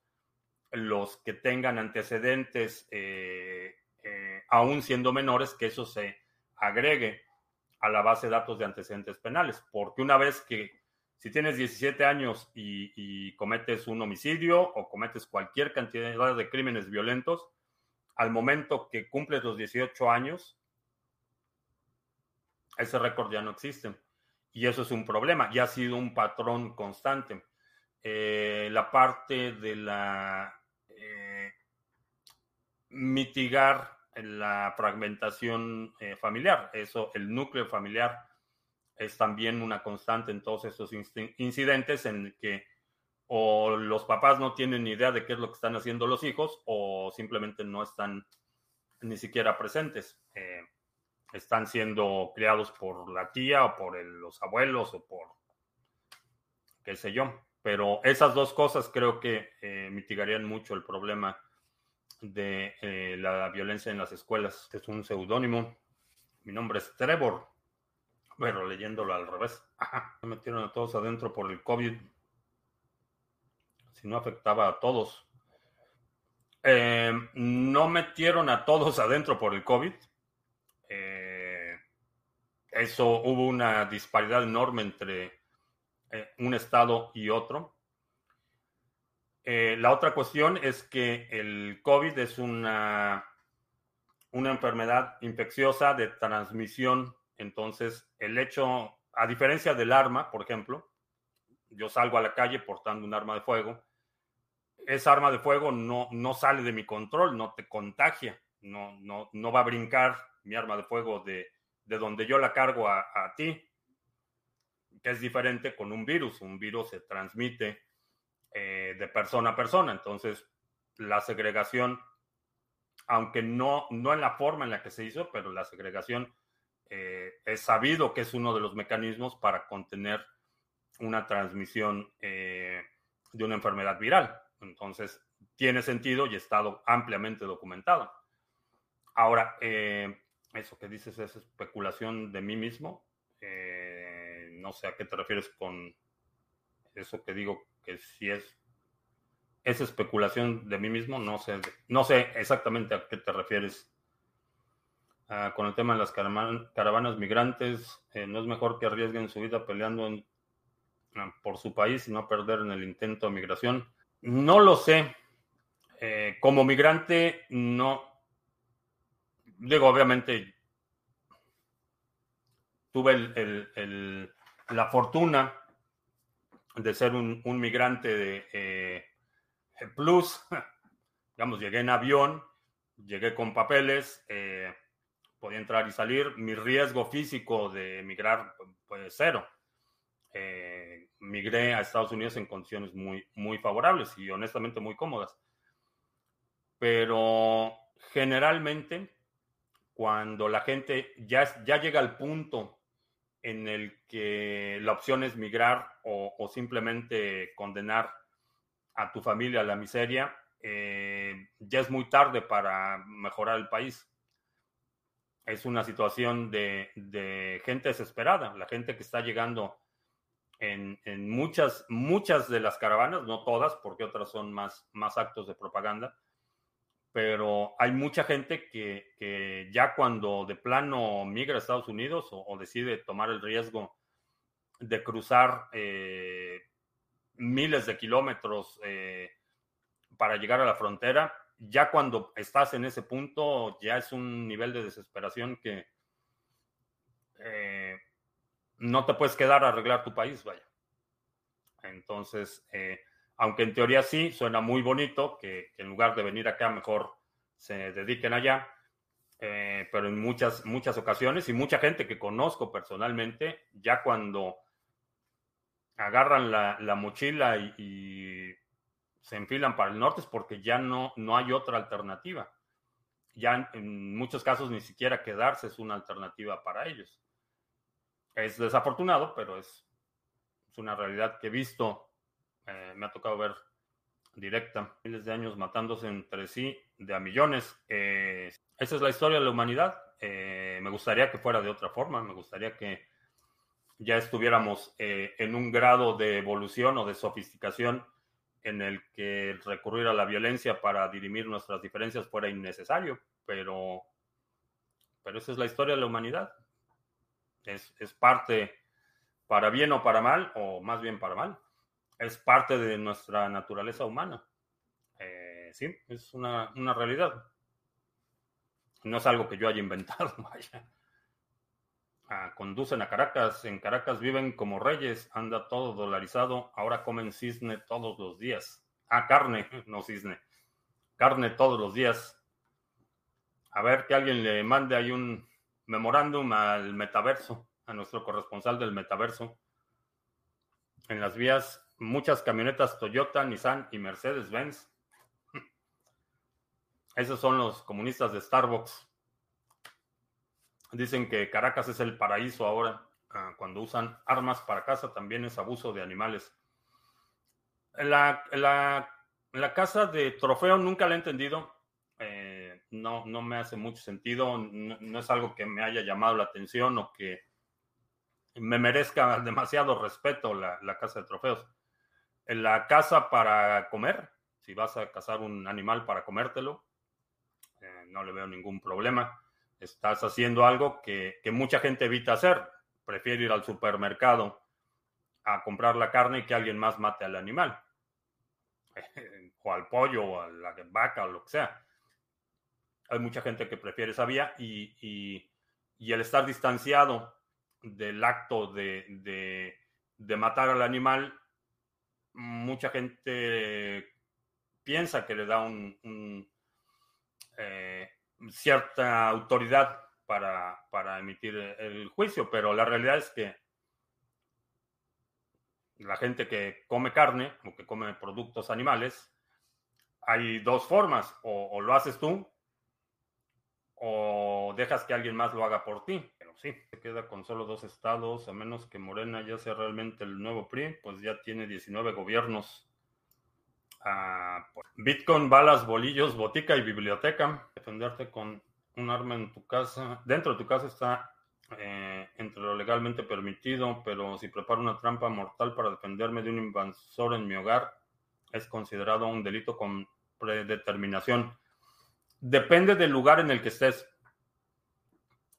los que tengan antecedentes, aún siendo menores, que eso se agregue a la base de datos de antecedentes penales, porque una vez que si tienes 17 años y, cometes un homicidio o cometes cualquier cantidad de crímenes violentos, al momento que cumples los 18 años, ese récord ya no existe. Y eso es un problema, y ha sido un patrón constante. Eh, la parte de la eh, mitigar la fragmentación eh, familiar, eso, el núcleo familiar es también una constante en todos estos incidentes en que o los papás no tienen ni idea de qué es lo que están haciendo los hijos o simplemente no están ni siquiera presentes están siendo criados por la tía o por los abuelos o por qué sé yo. Pero esas dos cosas creo que eh, mitigarían mucho el problema de eh, la violencia en las escuelas. Es un seudónimo. Mi nombre es Trevor. Pero leyéndolo al revés. Ajá. Me metieron a todos adentro por el COVID. Si no afectaba a todos. Eh, no metieron a todos adentro por el COVID eso hubo una disparidad enorme entre eh, un estado y otro. Eh, la otra cuestión es que el COVID es una, una enfermedad infecciosa de transmisión. Entonces, el hecho, a diferencia del arma, por ejemplo, yo salgo a la calle portando un arma de fuego. Esa arma de fuego no, no sale de mi control, no te contagia, no, no, no va a brincar mi arma de fuego de, de donde yo la cargo a, ti, que es diferente con un virus. Un virus se transmite eh, de persona a persona. Entonces, la segregación, aunque no, no en la forma en la que se hizo, pero la segregación eh, es sabido que es uno de los mecanismos para contener una transmisión eh, de una enfermedad viral. Entonces, tiene sentido y estado ampliamente documentado. Ahora, eso que dices es especulación de mí mismo. No sé a qué te refieres con eso que digo que si es, es especulación de mí mismo, no sé, no sé exactamente a qué te refieres. Ah, con el tema de las caravanas migrantes, eh, no es mejor que arriesguen su vida peleando ah, por su país y no perder en el intento de migración. No lo sé. Eh, como migrante, no. Digo, obviamente, tuve la fortuna de ser un, migrante de eh, plus. [LAUGHS] Digamos, llegué en avión, llegué con papeles, eh, podía entrar y salir. Mi riesgo físico de emigrar fue cero. Eh, migré a Estados Unidos en condiciones muy, muy favorables y honestamente muy cómodas. Pero generalmente, cuando la gente ya, ya llega al punto en el que la opción es migrar o, simplemente condenar a tu familia a la miseria, eh, ya es muy tarde para mejorar el país. Es una situación de, gente desesperada, la gente que está llegando en, muchas, muchas de las caravanas, no todas, porque otras son más, más actos de propaganda, pero hay mucha gente que, ya cuando de plano migra a Estados Unidos o, decide tomar el riesgo de cruzar eh, miles de kilómetros eh, para llegar a la frontera, ya cuando estás en ese punto ya es un nivel de desesperación que eh, no te puedes quedar a arreglar tu país, vaya. Entonces, aunque en teoría sí, suena muy bonito que, en lugar de venir acá mejor se dediquen allá, eh, pero en muchas, muchas ocasiones y mucha gente que conozco personalmente, ya cuando agarran la, mochila y, se enfilan para el norte es porque ya no, no hay otra alternativa. Ya en muchos casos ni siquiera quedarse es una alternativa para ellos. Es desafortunado, pero es, es una realidad que he visto eh, me ha tocado ver directa, miles de años matándose entre sí de a millones. Eh, esa es la historia de la humanidad. Eh, me gustaría que fuera de otra forma, me gustaría que ya estuviéramos en un grado de evolución o de sofisticación en el que recurrir a la violencia para dirimir nuestras diferencias fuera innecesario, pero, pero esa es la historia de la humanidad. Es, es parte para bien o para mal, o más bien para mal es parte de nuestra naturaleza humana. Eh, sí, es una, realidad. No es algo que yo haya inventado, [LAUGHS] vaya. Ah, conducen a Caracas, en Caracas viven como reyes, anda todo dolarizado, ahora comen cisne todos los días. Ah, carne, [LAUGHS] no cisne. Carne todos los días. A ver que alguien le mande ahí un memorándum al metaverso, a nuestro corresponsal del metaverso. En las vías muchas camionetas Toyota, Nissan y Mercedes-Benz. Esos son los comunistas de Starbucks. Dicen que Caracas es el paraíso ahora. Ah, cuando usan armas para caza también es abuso de animales. La, la, casa de trofeo nunca la he entendido. Eh, no, no me hace mucho sentido. no, es algo que me haya llamado la atención o que me merezca demasiado respeto la, la casa de trofeos en la casa para comer, si vas a cazar un animal para comértelo, eh, no le veo ningún problema. Estás haciendo algo que, mucha gente evita hacer. Prefiere ir al supermercado a comprar la carne y que alguien más mate al animal. [LAUGHS] o al pollo, o a la vaca, o lo que sea. Hay mucha gente que prefiere esa vía y, el estar distanciado del acto de, de matar al animal mucha gente piensa que le da un, eh, cierta autoridad para, para, emitir el juicio, pero la realidad es que la gente que come carne o que come productos animales, hay dos formas, o lo haces tú o dejas que alguien más lo haga por ti sí, se queda con solo dos estados, a menos que Morena ya sea realmente el nuevo PRI, pues ya tiene 19 gobiernos. Ah, pues, Bitcoin, balas, bolillos, botica y biblioteca. Defenderte con un arma en tu casa. Dentro de tu casa está eh, entre lo legalmente permitido, pero si preparo una trampa mortal para defenderme de un invasor en mi hogar, es considerado un delito con predeterminación. Depende del lugar en el que estés.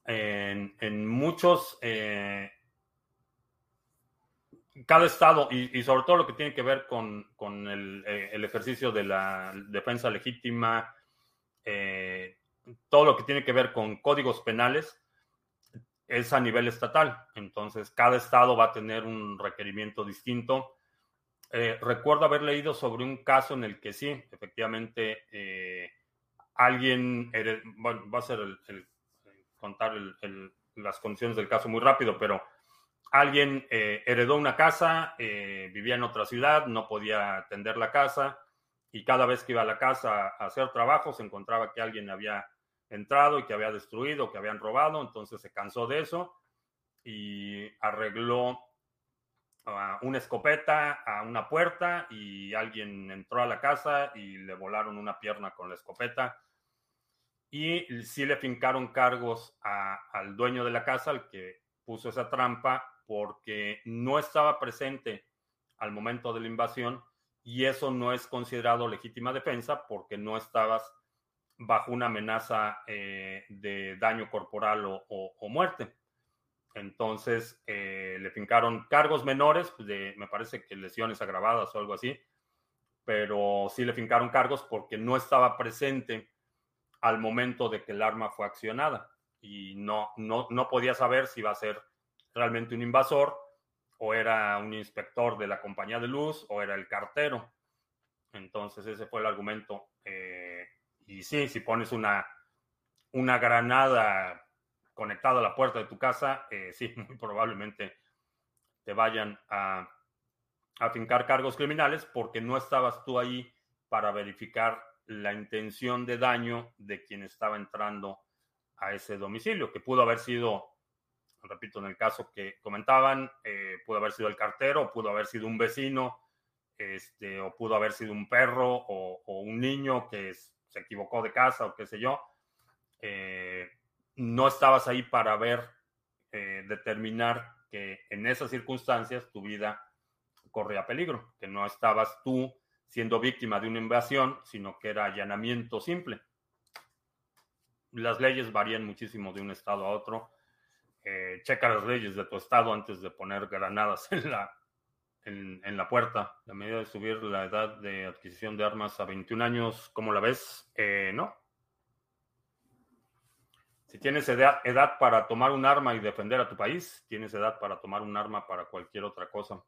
En, muchos, eh, cada estado, y, sobre todo lo que tiene que ver con, eh, el, ejercicio de la defensa legítima, todo lo que tiene que ver con códigos penales, es a nivel estatal. Entonces, cada estado va a tener un requerimiento distinto. Eh, recuerdo haber leído sobre un caso en el que sí, efectivamente, eh, alguien, va a ser el, contar las condiciones del caso muy rápido, pero alguien eh, heredó una casa, vivía en otra ciudad, no podía atender la casa y cada vez que iba a la casa a hacer trabajo se encontraba que alguien había entrado y que había destruido, que habían robado, entonces se cansó de eso y arregló una escopeta a una puerta y alguien entró a la casa y le volaron una pierna con la escopeta. Y sí le fincaron cargos al dueño de la casa, al que puso esa trampa, porque no estaba presente al momento de la invasión y eso no es considerado legítima defensa porque no estabas bajo una amenaza eh, de daño corporal o, muerte. Entonces eh, le fincaron cargos menores, de, me parece que lesiones agravadas o algo así, pero sí le fincaron cargos porque no estaba presente al momento de que el arma fue accionada y no, no, no podía saber si iba a ser realmente un invasor o era un inspector de la compañía de luz o era el cartero. Entonces ese fue el argumento. Eh, y sí, si pones una, una granada conectada a la puerta de tu casa, eh, sí, [LAUGHS] muy probablemente te vayan a, a fincar cargos criminales porque no estabas tú ahí para verificar la intención de daño de quien estaba entrando a ese domicilio, que pudo haber sido, repito, en el caso que comentaban, eh, pudo haber sido el cartero, pudo haber sido un vecino, este, o pudo haber sido un perro o, un niño que se equivocó de casa o qué sé yo, eh, no estabas ahí para ver, eh, determinar que en esas circunstancias tu vida corría peligro, que no estabas tú siendo víctima de una invasión, sino que era allanamiento simple. Las leyes varían muchísimo de un estado a otro. Eh, checa las leyes de tu estado antes de poner granadas [LAUGHS] en la, en, la puerta. La medida de subir la edad de adquisición de armas a 21 años, ¿cómo la ves? Eh, no. Si tienes edad, edad para tomar un arma y defender a tu país, tienes edad para tomar un arma para cualquier otra cosa.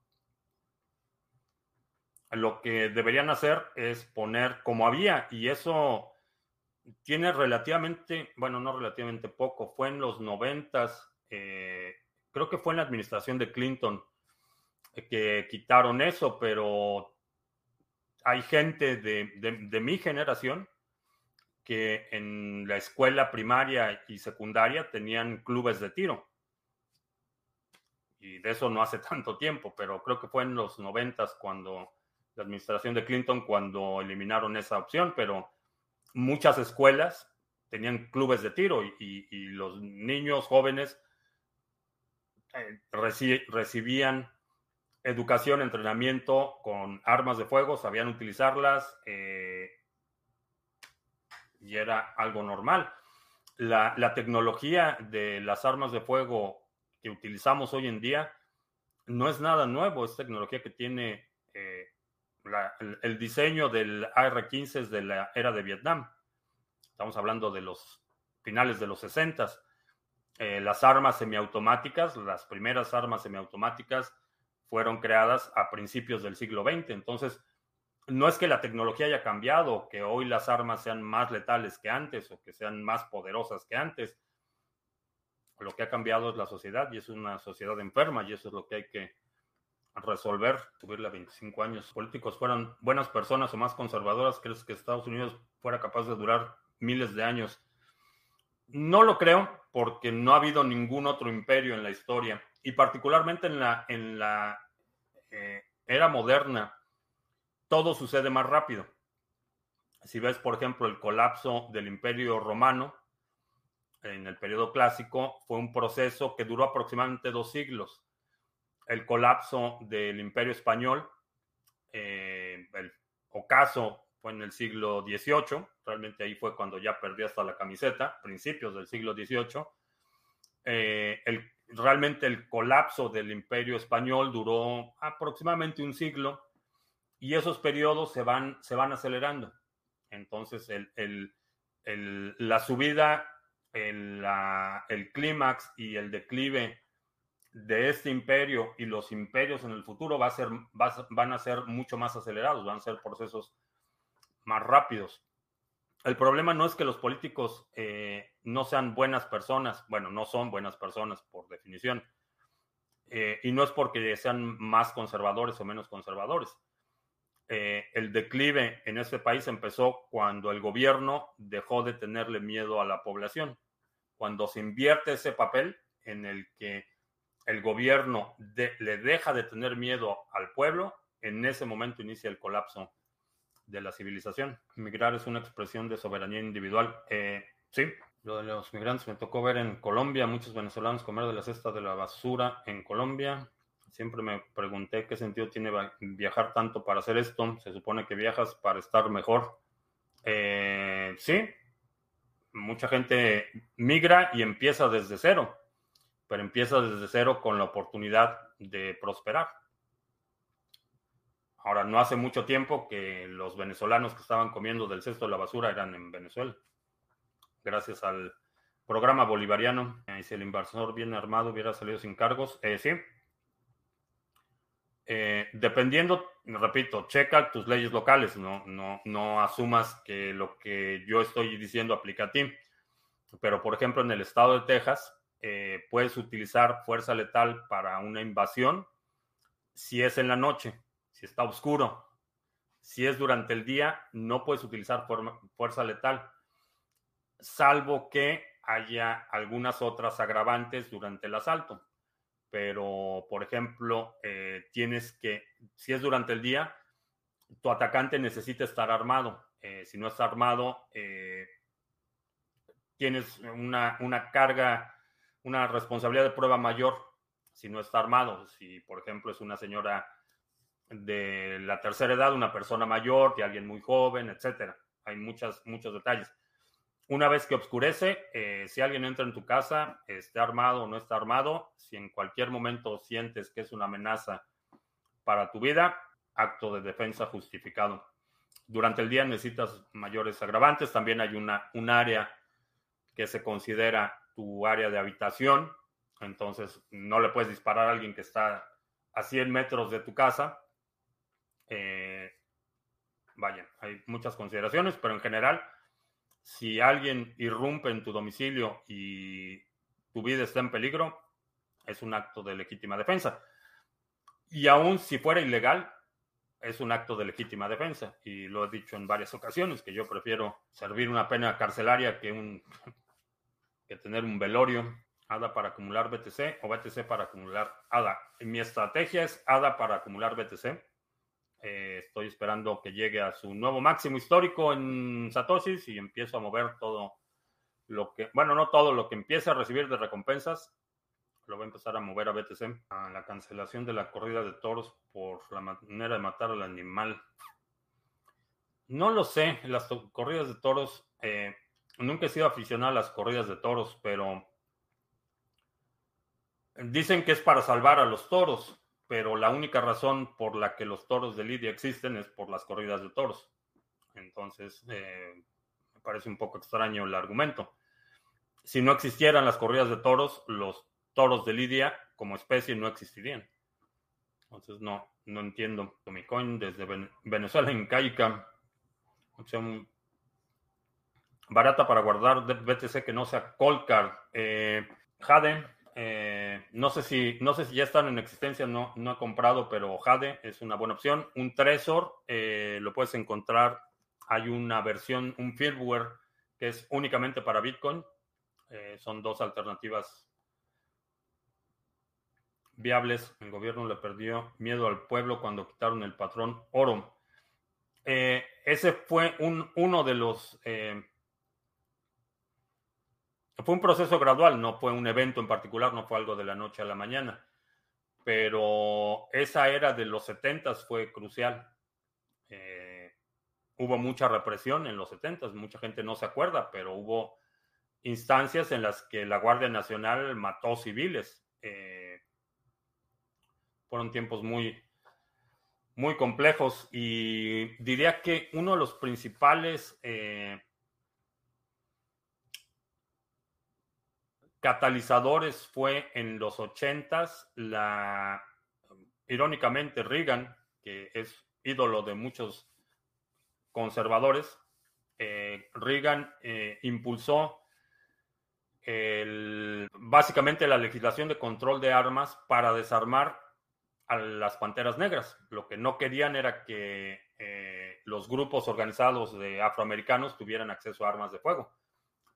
Lo que deberían hacer es poner como había, y eso tiene relativamente, bueno, no relativamente poco, fue en los noventas, eh, creo que fue en la administración de Clinton, que quitaron eso, pero hay gente de, mi generación que en la escuela primaria y secundaria tenían clubes de tiro. Y de eso no hace [LAUGHS] tanto tiempo, pero creo que fue en los noventas cuando la administración de Clinton, cuando eliminaron esa opción, pero muchas escuelas tenían clubes de tiro y, los niños jóvenes eh, recibían educación, entrenamiento con armas de fuego, sabían utilizarlas eh, y era algo normal. La, tecnología de las armas de fuego que utilizamos hoy en día no es nada nuevo, es tecnología que tiene eh, el, diseño del AR-15 es de la era de Vietnam. Estamos hablando de los finales de los 60. Eh, las armas semiautomáticas, las primeras armas semiautomáticas, fueron creadas a principios del siglo XX. Entonces, no es que la tecnología haya cambiado, que hoy las armas sean más letales que antes o que sean más poderosas que antes. Lo que ha cambiado es la sociedad y es una sociedad enferma y eso es lo que hay que resolver, subirle a 25 años. Políticos fueran buenas personas o más conservadoras, ¿crees que Estados Unidos fuera capaz de durar miles de años? No lo creo porque no ha habido ningún otro imperio en la historia y particularmente en la, en la eh, era moderna, todo sucede más rápido. Si ves, por ejemplo, el colapso del imperio romano, en el periodo clásico fue un proceso que duró aproximadamente dos siglos. El colapso del imperio español, eh, el ocaso fue en el siglo XVIII, realmente ahí fue cuando ya perdió hasta la camiseta, principios del siglo XVIII. Eh, el, realmente el colapso del imperio español duró aproximadamente un siglo y esos periodos se van, se van acelerando. Entonces, el, el, el, la subida, el clímax y el declive de este imperio y los imperios en el futuro va a ser, va, van a ser mucho más acelerados, van a ser procesos más rápidos. El problema no es que los políticos eh, no sean buenas personas, bueno, no son buenas personas por definición, eh, y no es porque sean más conservadores o menos conservadores. Eh, el declive en este país empezó cuando el gobierno dejó de tenerle miedo a la población, cuando se invierte ese papel en el que el gobierno le deja de tener miedo al pueblo, en ese momento inicia el colapso de la civilización. Migrar es una expresión de soberanía individual. Eh, sí, lo de los migrantes me tocó ver en Colombia, muchos venezolanos comer de la cesta de la basura en Colombia. Siempre me pregunté qué sentido tiene viajar tanto para hacer esto. Se supone que viajas para estar mejor. Eh, sí, mucha gente migra y empieza desde cero, pero empieza desde cero con la oportunidad de prosperar. Ahora, no hace mucho tiempo que los venezolanos que estaban comiendo del cesto de la basura eran en Venezuela. Gracias al programa bolivariano. Y si el inversor bien armado hubiera salido sin cargos, eh, sí. Eh, dependiendo, repito, checa tus leyes locales, no, no, no asumas que lo que yo estoy diciendo aplica a ti. Pero, por ejemplo, en el estado de Texas, eh, puedes utilizar fuerza letal para una invasión si es en la noche si está oscuro. Si es durante el día, no puedes utilizar fuerza letal, salvo que haya algunas otras agravantes durante el asalto. Pero, por ejemplo, eh, tienes que, si es durante el día, tu atacante necesita estar armado. Eh, si no está armado, tienes una, una carga, una responsabilidad de prueba mayor si no está armado. Si, por ejemplo, es una señora de la tercera edad, una persona mayor, de alguien muy joven, etcétera. Hay muchas, muchos detalles. Una vez que oscurece, eh, si alguien entra en tu casa, esté armado o no está armado, si en cualquier momento sientes que es una amenaza para tu vida, acto de defensa justificado. Durante el día necesitas mayores agravantes. También hay una, un área que se considera tu área de habitación. Entonces, no le puedes disparar a alguien que está a 100 metros de tu casa eh, hay muchas consideraciones, pero en general, si alguien irrumpe en tu domicilio y tu vida está en peligro, es un acto de legítima defensa. Y aún si fuera ilegal, es un acto de legítima defensa. Y lo he dicho en varias ocasiones, que yo prefiero servir una pena carcelaria que, un, que tener un velorio. ADA para acumular BTC o BTC para acumular ADA. Mi estrategia es ADA para acumular BTC eh, estoy esperando que llegue a su nuevo máximo histórico en Satoshis y empiezo a mover todo lo que, bueno, no todo lo que empiece a recibir de recompensas. Lo voy a empezar a mover a BTC. A la cancelación de la corrida de toros por la manera de matar al animal. No lo sé, las corridas de toros. Eh, nunca he sido aficionado a las corridas de toros, pero dicen que es para salvar a los toros pero la única razón por la que los toros de Lidia existen es por las corridas de toros. Entonces, eh, me parece un poco extraño el argumento. Si no existieran las corridas de toros, los toros de Lidia como especie no existirían. Entonces, no, no entiendo. Tomicoin desde Venezuela incaica. Opción barata para guardar BTC que no sea Coldcard. Eh, Jade, eh, no, sé si, no sé si ya están en existencia, no, no he comprado, pero Jade es una buena opción. Un Trezor eh, lo puedes encontrar. Hay una versión, un firmware que es únicamente para Bitcoin. Eh, son dos alternativas viables. El gobierno le perdió miedo al pueblo cuando quitaron el patrón oro. ese fue un, uno de los fue un proceso gradual, no fue un evento en particular, no fue algo de la noche a la mañana, pero esa era de los 70 fue crucial. Eh, hubo mucha represión en los 70, mucha gente no se acuerda, pero hubo instancias en las que la Guardia Nacional mató civiles. Eh, fueron tiempos muy, muy complejos y diría que uno de los principales eh, catalizadores fue en los ochentas la irónicamente Reagan que es ídolo de muchos conservadores eh, Reagan eh, impulsó básicamente la legislación de control de armas para desarmar a las panteras negras. Lo que no querían era que eh, los grupos organizados de afroamericanos tuvieran acceso a armas de fuego.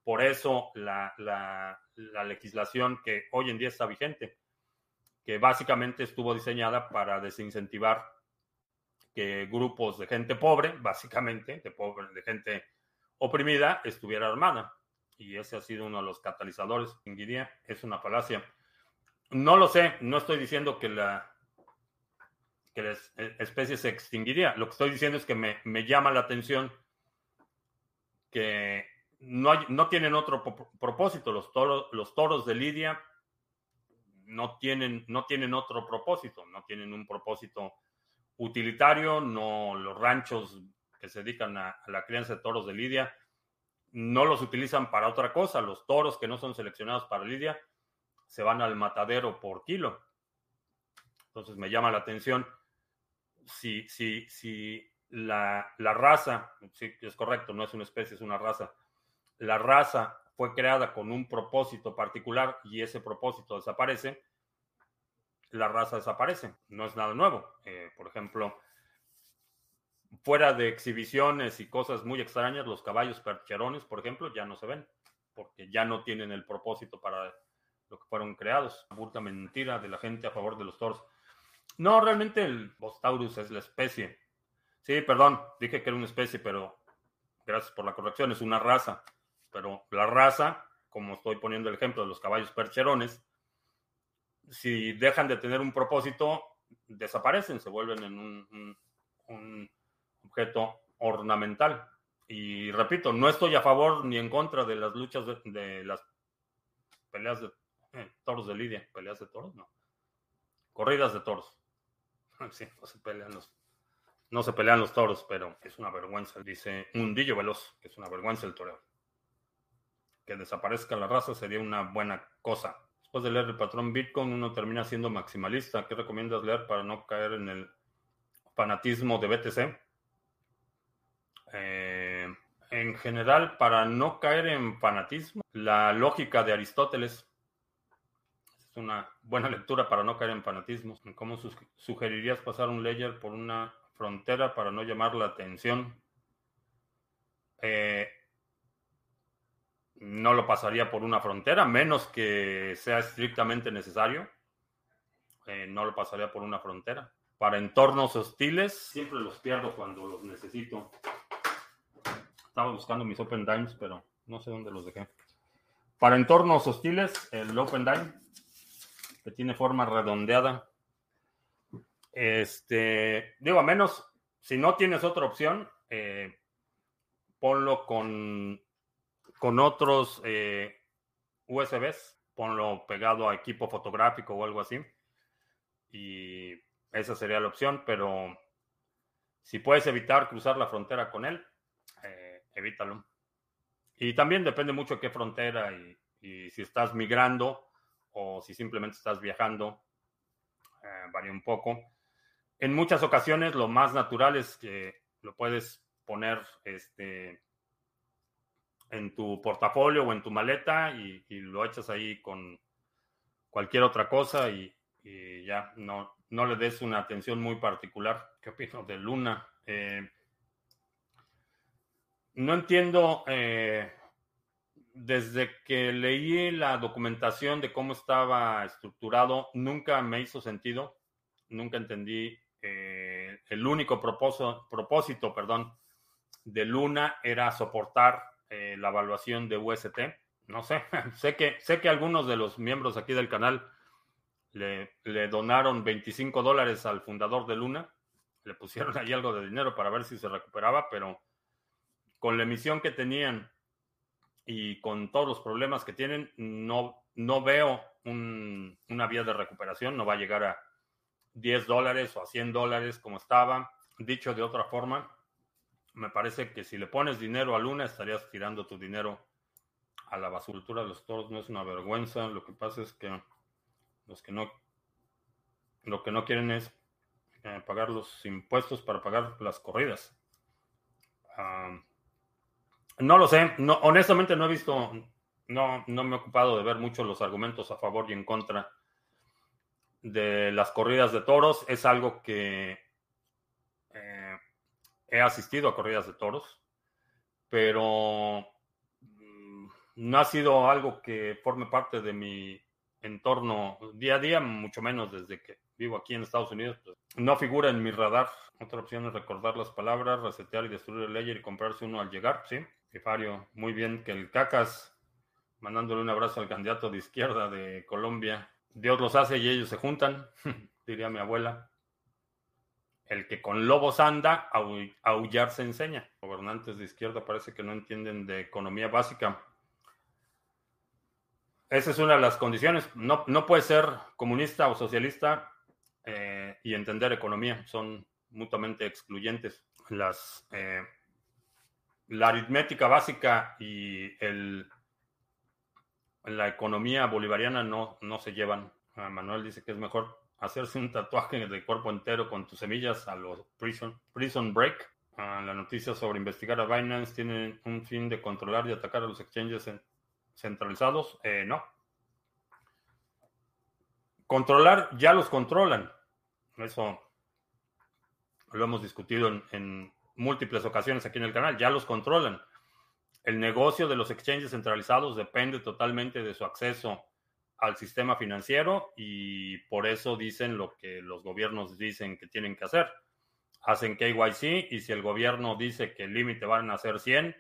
Por eso la, legislación que hoy en día está vigente, que básicamente estuvo diseñada para desincentivar que grupos de gente pobre, básicamente, de, gente oprimida, estuviera armada. Y ese ha sido uno de los catalizadores. Es una falacia. No lo sé, no estoy diciendo que la, que la especie se extinguiría. Lo que estoy diciendo es que me llama la atención que no, tienen otro propósito. Los toros, de Lidia no tienen, no tienen otro propósito, no tienen un propósito utilitario, no los ranchos que se dedican a, a, la crianza de toros de Lidia no los utilizan para otra cosa. Los toros que no son seleccionados para Lidia se van al matadero por kilo. Entonces me llama la atención si, si, si la, la raza, sí, es correcto, no es una especie, es una raza, la raza fue creada con un propósito particular y ese propósito desaparece, la raza desaparece. No es nada nuevo. Eh, por ejemplo, fuera de exhibiciones y cosas muy extrañas, los caballos percherones, por ejemplo, ya no se ven, porque ya no tienen el propósito para lo que fueron creados. Burda mentira de la gente a favor de los toros. No, realmente el Bostaurus es la especie. Sí, perdón, dije que era una especie, pero gracias por la corrección, es una raza. Pero la raza, como estoy poniendo el ejemplo de los caballos percherones, si dejan de tener un propósito, desaparecen, se vuelven en un, objeto ornamental. Y repito, no estoy a favor ni en contra de las luchas de, las peleas de eh, toros de Lidia. ¿Peleas de toros? No. Corridas de toros. [LAUGHS] No se pelean los, no se pelean los toros, pero es una vergüenza. Dice Mundillo Veloz, que es una vergüenza el toreo que desaparezca la raza sería una buena cosa. Después de leer el patrón Bitcoin, uno termina siendo maximalista. ¿Qué recomiendas leer para no caer en el fanatismo de BTC? Eh, en general, para no caer en fanatismo, la lógica de Aristóteles es una buena [LAUGHS] lectura para no caer en fanatismo. ¿Cómo sugerirías pasar un layer por una frontera para no llamar la atención? Eh, no lo pasaría por una frontera, menos que sea estrictamente necesario. Eh, no lo pasaría por una frontera. Para entornos hostiles, siempre los pierdo cuando los necesito. Estaba buscando mis Open Dimes, pero no sé dónde los dejé. Para entornos hostiles, el Open Dime, que tiene forma redondeada. Este, digo, a menos, si no tienes otra opción, eh, ponlo con con otros eh, USBs, ponlo pegado a equipo fotográfico o algo así. Y esa sería la opción, pero si puedes evitar cruzar la frontera con él, eh, evítalo. Y también depende mucho de qué frontera y, si estás migrando o si simplemente estás viajando, eh, varía un poco. En muchas ocasiones lo más natural es que lo puedes poner este, en tu portafolio o en tu maleta y, lo echas ahí con cualquier otra cosa y, ya no, no le des una atención muy particular. ¿Qué opino de Luna? Eh, no entiendo, eh, desde que leí la documentación de cómo estaba estructurado, nunca me hizo sentido, nunca entendí eh, el único propósito, propósito perdón, de Luna era soportar eh, la evaluación de UST. no sé, [LAUGHS] sé que, sé que algunos de los miembros aquí del canal le, le donaron 25 dólares al fundador de Luna, le pusieron [LAUGHS] ahí algo de dinero para ver si se recuperaba, pero con la emisión que tenían y con todos los problemas que tienen, no, no veo un, una vía de recuperación, no va a llegar a 10 dólares o a 100 dólares como estaba. Dicho de otra forma, me parece que si le pones dinero a Luna, estarías tirando tu dinero a la basultura de los toros. No es una vergüenza. Lo que pasa es que los que no, lo que no quieren es eh, pagar los impuestos para pagar las corridas. No lo sé. No, honestamente no he visto, no, no me he ocupado de ver mucho los argumentos a favor y en contra de las corridas de toros. Es algo que he asistido a corridas de toros, pero mm, no ha sido algo que forme parte de mi entorno día a día, mucho menos desde que vivo aquí en Estados Unidos. Pues, no figura en mi radar. Otra opción es recordar las palabras, resetear y destruir el ledger y comprarse uno al llegar, ¿sí? Fifario, muy bien que el Cacas, mandándole un abrazo al candidato de izquierda de Colombia. Dios los hace y ellos se juntan, [LAUGHS] diría mi abuela. El que con lobos anda, aullar se enseña. Gobernantes de izquierda parece que no entienden de economía básica. Esa es una de las condiciones. No, no puede ser comunista o socialista eh, y entender economía. Son mutuamente excluyentes. Las, eh, la aritmética básica y la economía bolivariana no, no se llevan. Ah, Manuel dice que es mejor hacerse un tatuaje de cuerpo entero con tus semillas a los Prison, prison Break. Ah, la noticia sobre investigar a Binance tiene un fin de controlar y atacar a los exchanges en, centralizados? Eh, no. Controlar, ya los controlan. Eso lo hemos discutido en, en, múltiples ocasiones aquí en el canal. Ya los controlan. El negocio de los exchanges centralizados depende totalmente de su acceso al sistema financiero y por eso dicen lo que los gobiernos dicen que tienen que hacer. Hacen KYC y si el gobierno dice que el límite van a ser 100,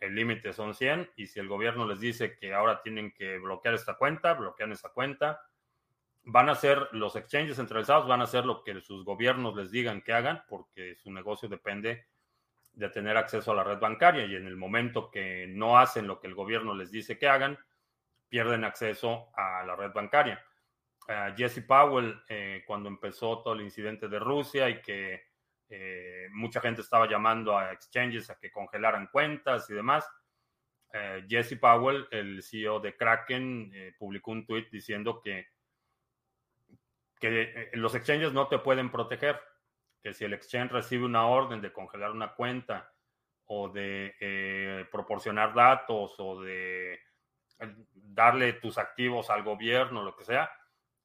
el límite son 100 y si el gobierno les dice que ahora tienen que bloquear esta cuenta, bloquean esa cuenta. Van a hacer, los exchanges centralizados van a hacer lo que sus gobiernos les digan que hagan porque su negocio depende de tener acceso a la red bancaria y en el momento que no hacen lo que el gobierno les dice que hagan, pierden acceso a la red bancaria. Jesse Powell, eh, cuando empezó todo el incidente de Rusia y que eh, mucha gente estaba llamando a exchanges a que congelaran cuentas y demás. Eh, Jesse Powell, el CEO de Kraken, eh, publicó un tweet diciendo que, que los exchanges no te pueden proteger, que si el exchange recibe una orden de congelar una cuenta o de proporcionar datos o de darle tus activos al gobierno, lo que sea,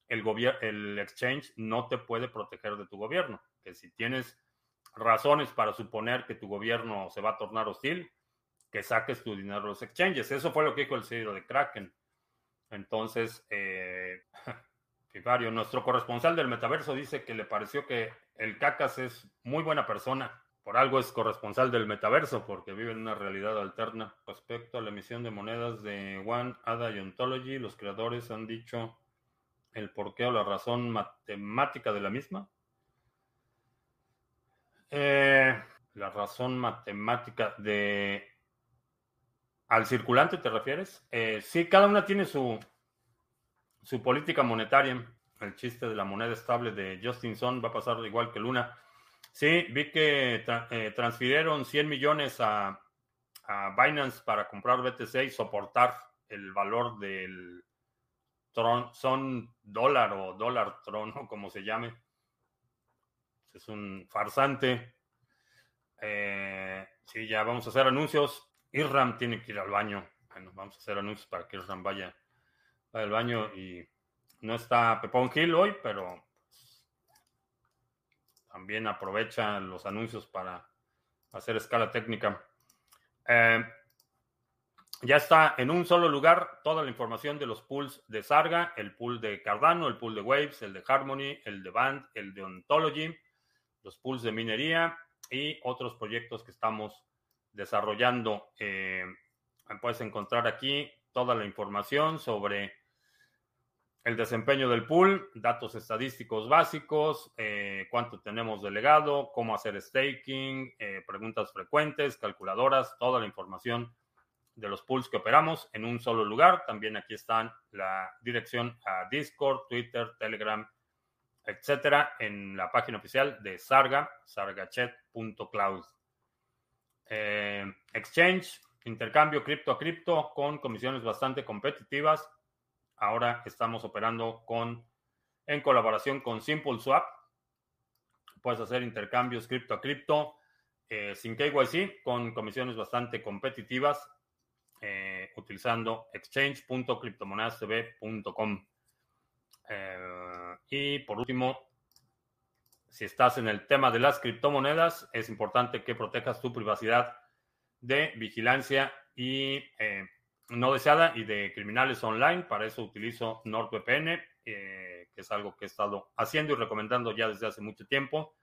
el, el exchange no te puede proteger de tu gobierno. Que si tienes razones para suponer que tu gobierno se va a tornar hostil, que saques tu dinero a los exchanges. Eso fue lo que dijo el CEO de Kraken. Entonces, eh, [LAUGHS] nuestro corresponsal del metaverso dice que le pareció que el Cacas es muy buena persona. Por algo es corresponsal del metaverso, porque vive en una realidad alterna. Respecto a la emisión de monedas de One, ADA y Ontology, los creadores han dicho el porqué o la razón matemática de la misma. Eh, la razón matemática de... ¿Al circulante te refieres? Eh, sí, cada una tiene su, su política monetaria. El chiste de la moneda estable de Justin Sun va a pasar igual que Luna. Sí, vi que eh, transfirieron 100 millones a, a, Binance para comprar BTC y soportar el valor del Tron, son dólar o dólar Tron, [LAUGHS] o como se llame es un farsante. Eh, sí, ya vamos a hacer anuncios. Irram tiene que ir al baño. Bueno, vamos a hacer anuncios para que Irram vaya, al baño. Y no está Pepón Gil hoy, pero también aprovecha los anuncios para hacer escala técnica. Eh, ya está en un solo lugar toda la información de los pools de Sarga, el pool de Cardano, el pool de Waves, el de Harmony, el de Band, el de Ontology, los pools de minería y otros proyectos que estamos desarrollando. Eh, puedes encontrar aquí toda la información sobre el desempeño del pool, datos estadísticos básicos, eh, cuánto tenemos delegado, cómo hacer staking, eh, preguntas frecuentes, calculadoras, toda la información de los pools que operamos en un solo lugar. También aquí están la dirección a Discord, Twitter, Telegram, etcétera, en la página oficial de Sarga, sargachet.cloud. Eh, exchange, intercambio cripto a cripto con comisiones bastante competitivas Ahora estamos operando con, en colaboración con Simple Swap. Puedes hacer intercambios cripto a cripto eh, sin KYC con comisiones bastante competitivas eh, utilizando exchange.cryptomonedastv.com. Eh, y por último, si estás en el tema de las criptomonedas, es importante que protejas tu privacidad de vigilancia y no deseada y de criminales online. Para eso utilizo NordVPN, eh, que es algo que he estado haciendo y recomendando ya desde hace mucho tiempo.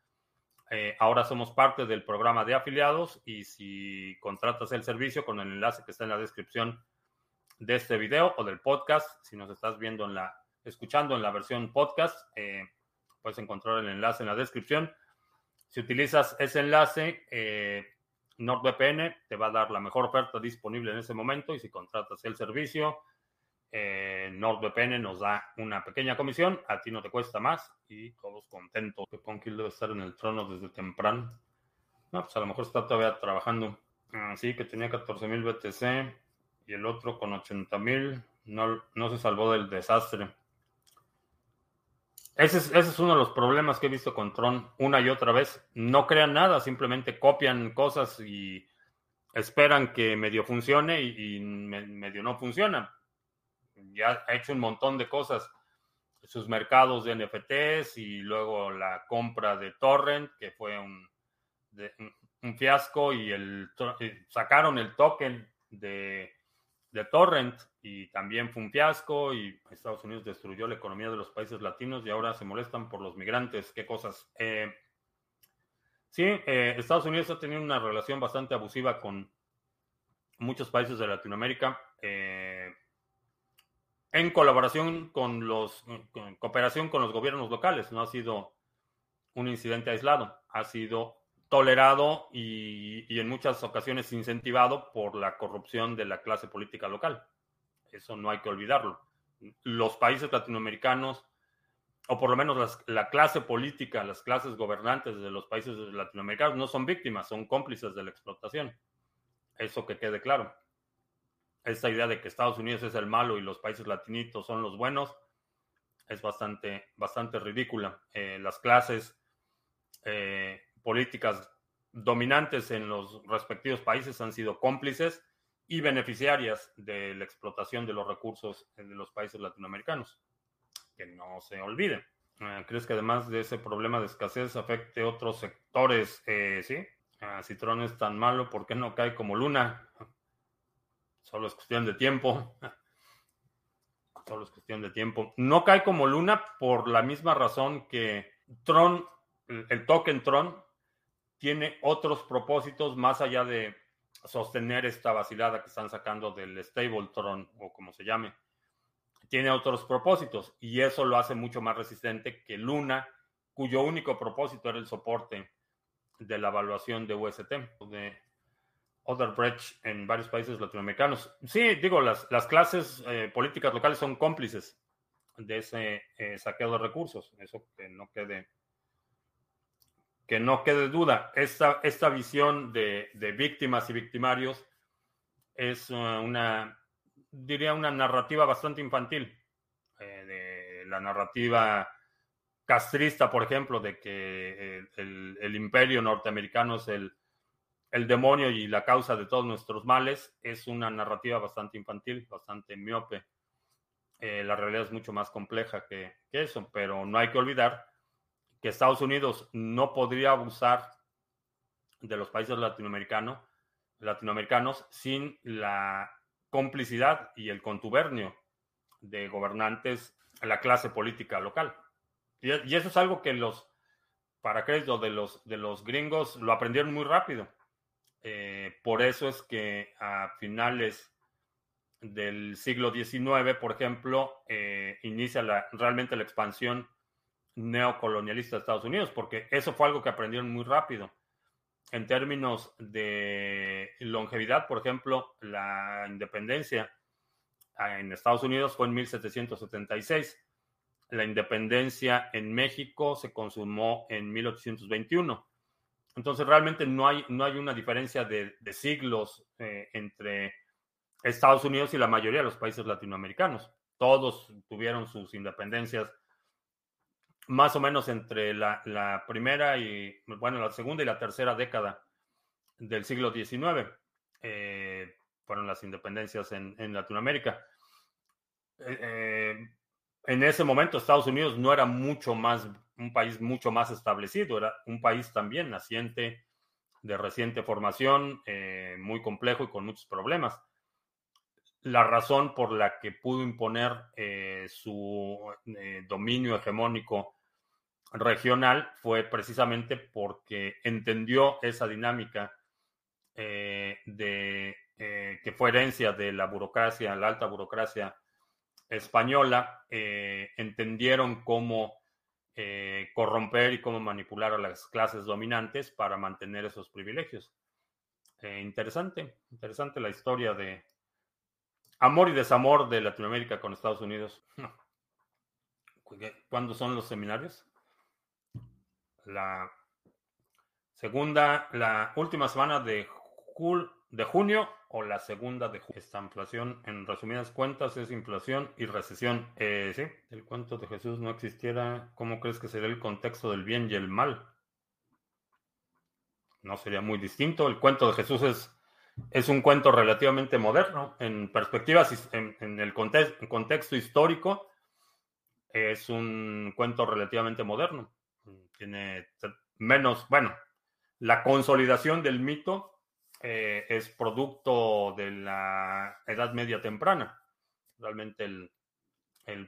Eh, ahora somos parte del programa de afiliados y si contratas el servicio con el enlace que está en la descripción de este video o del podcast, si nos estás viendo en la, escuchando en la versión podcast, eh, puedes encontrar el enlace en la descripción. Si utilizas ese enlace, NordVPN te va a dar la mejor oferta disponible en ese momento y si contratas el servicio, eh, NordVPN nos da una pequeña comisión, a ti no te cuesta más y todos contentos. Que Ponkill debe estar en el trono desde temprano. No, pues a lo mejor está todavía trabajando. Así que tenía 14.000 BTC y el otro con 80.000 no, no se salvó del desastre. Ese es, uno de los problemas que he visto con Tron una y otra vez. No crean nada, simplemente copian cosas y esperan que medio funcione y, medio no funciona. Ya ha hecho un montón de cosas. Sus mercados de NFTs y luego la compra de Torrent, que fue un, un fiasco, y el, sacaron el token de de Torrent y también fue un fiasco y Estados Unidos destruyó la economía de los países latinos y ahora se molestan por los migrantes. ¿Qué cosas? Eh, sí, eh, Estados Unidos ha tenido una relación bastante abusiva con muchos países de Latinoamérica eh, en colaboración con los, en cooperación con los gobiernos locales. No ha sido un incidente aislado, ha sido tolerado y, en muchas ocasiones incentivado por la corrupción de la clase política local. Eso no hay que olvidarlo. Los países latinoamericanos, o por lo menos la clase política, las clases gobernantes de los países latinoamericanos no son víctimas, son cómplices de la explotación. Eso que quede claro. Esta idea de que Estados Unidos es el malo y los países latinitos son los buenos es bastante, bastante ridícula. Eh, las clases eh, políticas dominantes en los respectivos países han sido cómplices y beneficiarias de la explotación de los recursos de los países latinoamericanos. Que no se olvide. Ah, ¿Crees que además de ese problema de escasez afecte otros sectores? Eh, sí. Ah, si Tron es tan malo, ¿por qué no cae como Luna? Solo es cuestión de tiempo. Solo es cuestión de tiempo. No cae como Luna por la misma razón que Tron, el token Tron, tiene otros propósitos más allá de sostener esta vacilada que están sacando del Stabletron o como se llame. Tiene otros propósitos y eso lo hace mucho más resistente que Luna, cuyo único propósito era el soporte de la evaluación de UST, de Other Bridge en varios países latinoamericanos. Sí, digo, las, las clases eh, políticas locales son cómplices de ese eh, saqueo de recursos, eso que no quede que no quede duda, esta, esta visión de, víctimas y victimarios es uh, una, diría, una narrativa bastante infantil. Eh, de la narrativa castrista, por ejemplo, de que el, imperio norteamericano es el, demonio y la causa de todos nuestros males, es una narrativa bastante infantil, bastante miope. Eh, la realidad es mucho más compleja que eso, pero no hay que olvidar que Estados Unidos no podría abusar de los países latinoamericanos, sin la complicidad y el contubernio de gobernantes a la clase política local. Y, eso es algo que los, para crédito de los, de los gringos, lo aprendieron muy rápido. Eh, por eso es que a finales del siglo XIX, por ejemplo, eh, inicia realmente la expansión neocolonialista de Estados Unidos, porque eso fue algo que aprendieron muy rápido. En términos de longevidad, por ejemplo, la independencia en Estados Unidos fue en 1776. La independencia en México se consumó en 1821. Entonces, realmente no hay, no hay una diferencia de, siglos eh, entre Estados Unidos y la mayoría de los países latinoamericanos. Todos tuvieron sus independencias más o menos entre la, primera y, bueno, la segunda y la tercera década del siglo XIX. Eh, fueron las independencias en, Latinoamérica. Eh, eh, en ese momento Estados Unidos no era mucho más, un país mucho más establecido, era un país también naciente, de reciente formación, muy complejo y con muchos problemas la razón por la que pudo imponer eh, su eh, dominio hegemónico regional fue precisamente porque entendió esa dinámica eh, de que fue herencia de la burocracia, la alta burocracia española, entendieron cómo corromper y cómo manipular a las clases dominantes para mantener esos privilegios. interesante, interesante la historia de, Amor y desamor de Latinoamérica con Estados Unidos. [LAUGHS] ¿Cuándo son los seminarios? La segunda, la última semana de, de junio o la segunda de junio. Esta inflación, en resumidas cuentas, es inflación y recesión. Eh, sí, el cuento de Jesús no existiera. ¿Cómo crees que sería el contexto del bien y el mal? No sería muy distinto. El cuento de Jesús es es un cuento relativamente moderno. En perspectivas, en, el contexto histórico, es un cuento relativamente moderno. Tiene menos, bueno, la consolidación del mito eh, es producto de la Edad Media temprana. Realmente el,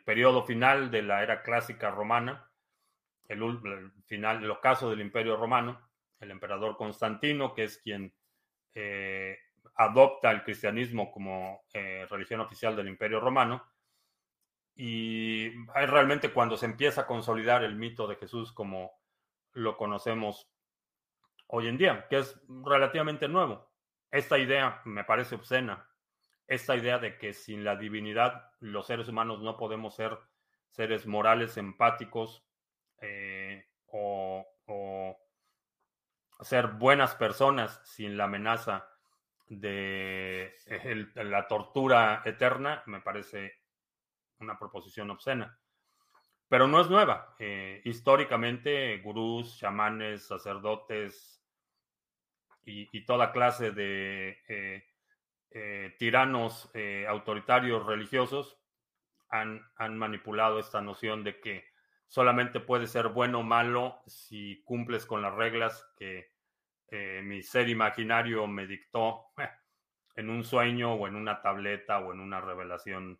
periodo final de la era clásica romana, el, final, el ocaso del Imperio Romano, el emperador Constantino, que es quien eh, adopta el cristianismo como eh, religión oficial del Imperio Romano. Y es realmente cuando se empieza a consolidar el mito de Jesús como lo conocemos hoy en día, que es relativamente nuevo. Esta idea me parece obscena. Esta idea de que sin la divinidad los seres humanos no podemos ser seres morales, empáticos eh, o ser buenas personas sin la amenaza de la tortura eterna, me parece una proposición obscena. Pero no es nueva. Eh, históricamente, gurús, chamanes, sacerdotes y, toda clase de eh, eh, tiranos autoritarios religiosos han, han manipulado esta noción de que solamente puede ser bueno o malo si cumples con las reglas que mi ser imaginario me dictó eh, [LAUGHS] en un sueño o en una tableta o en una revelación.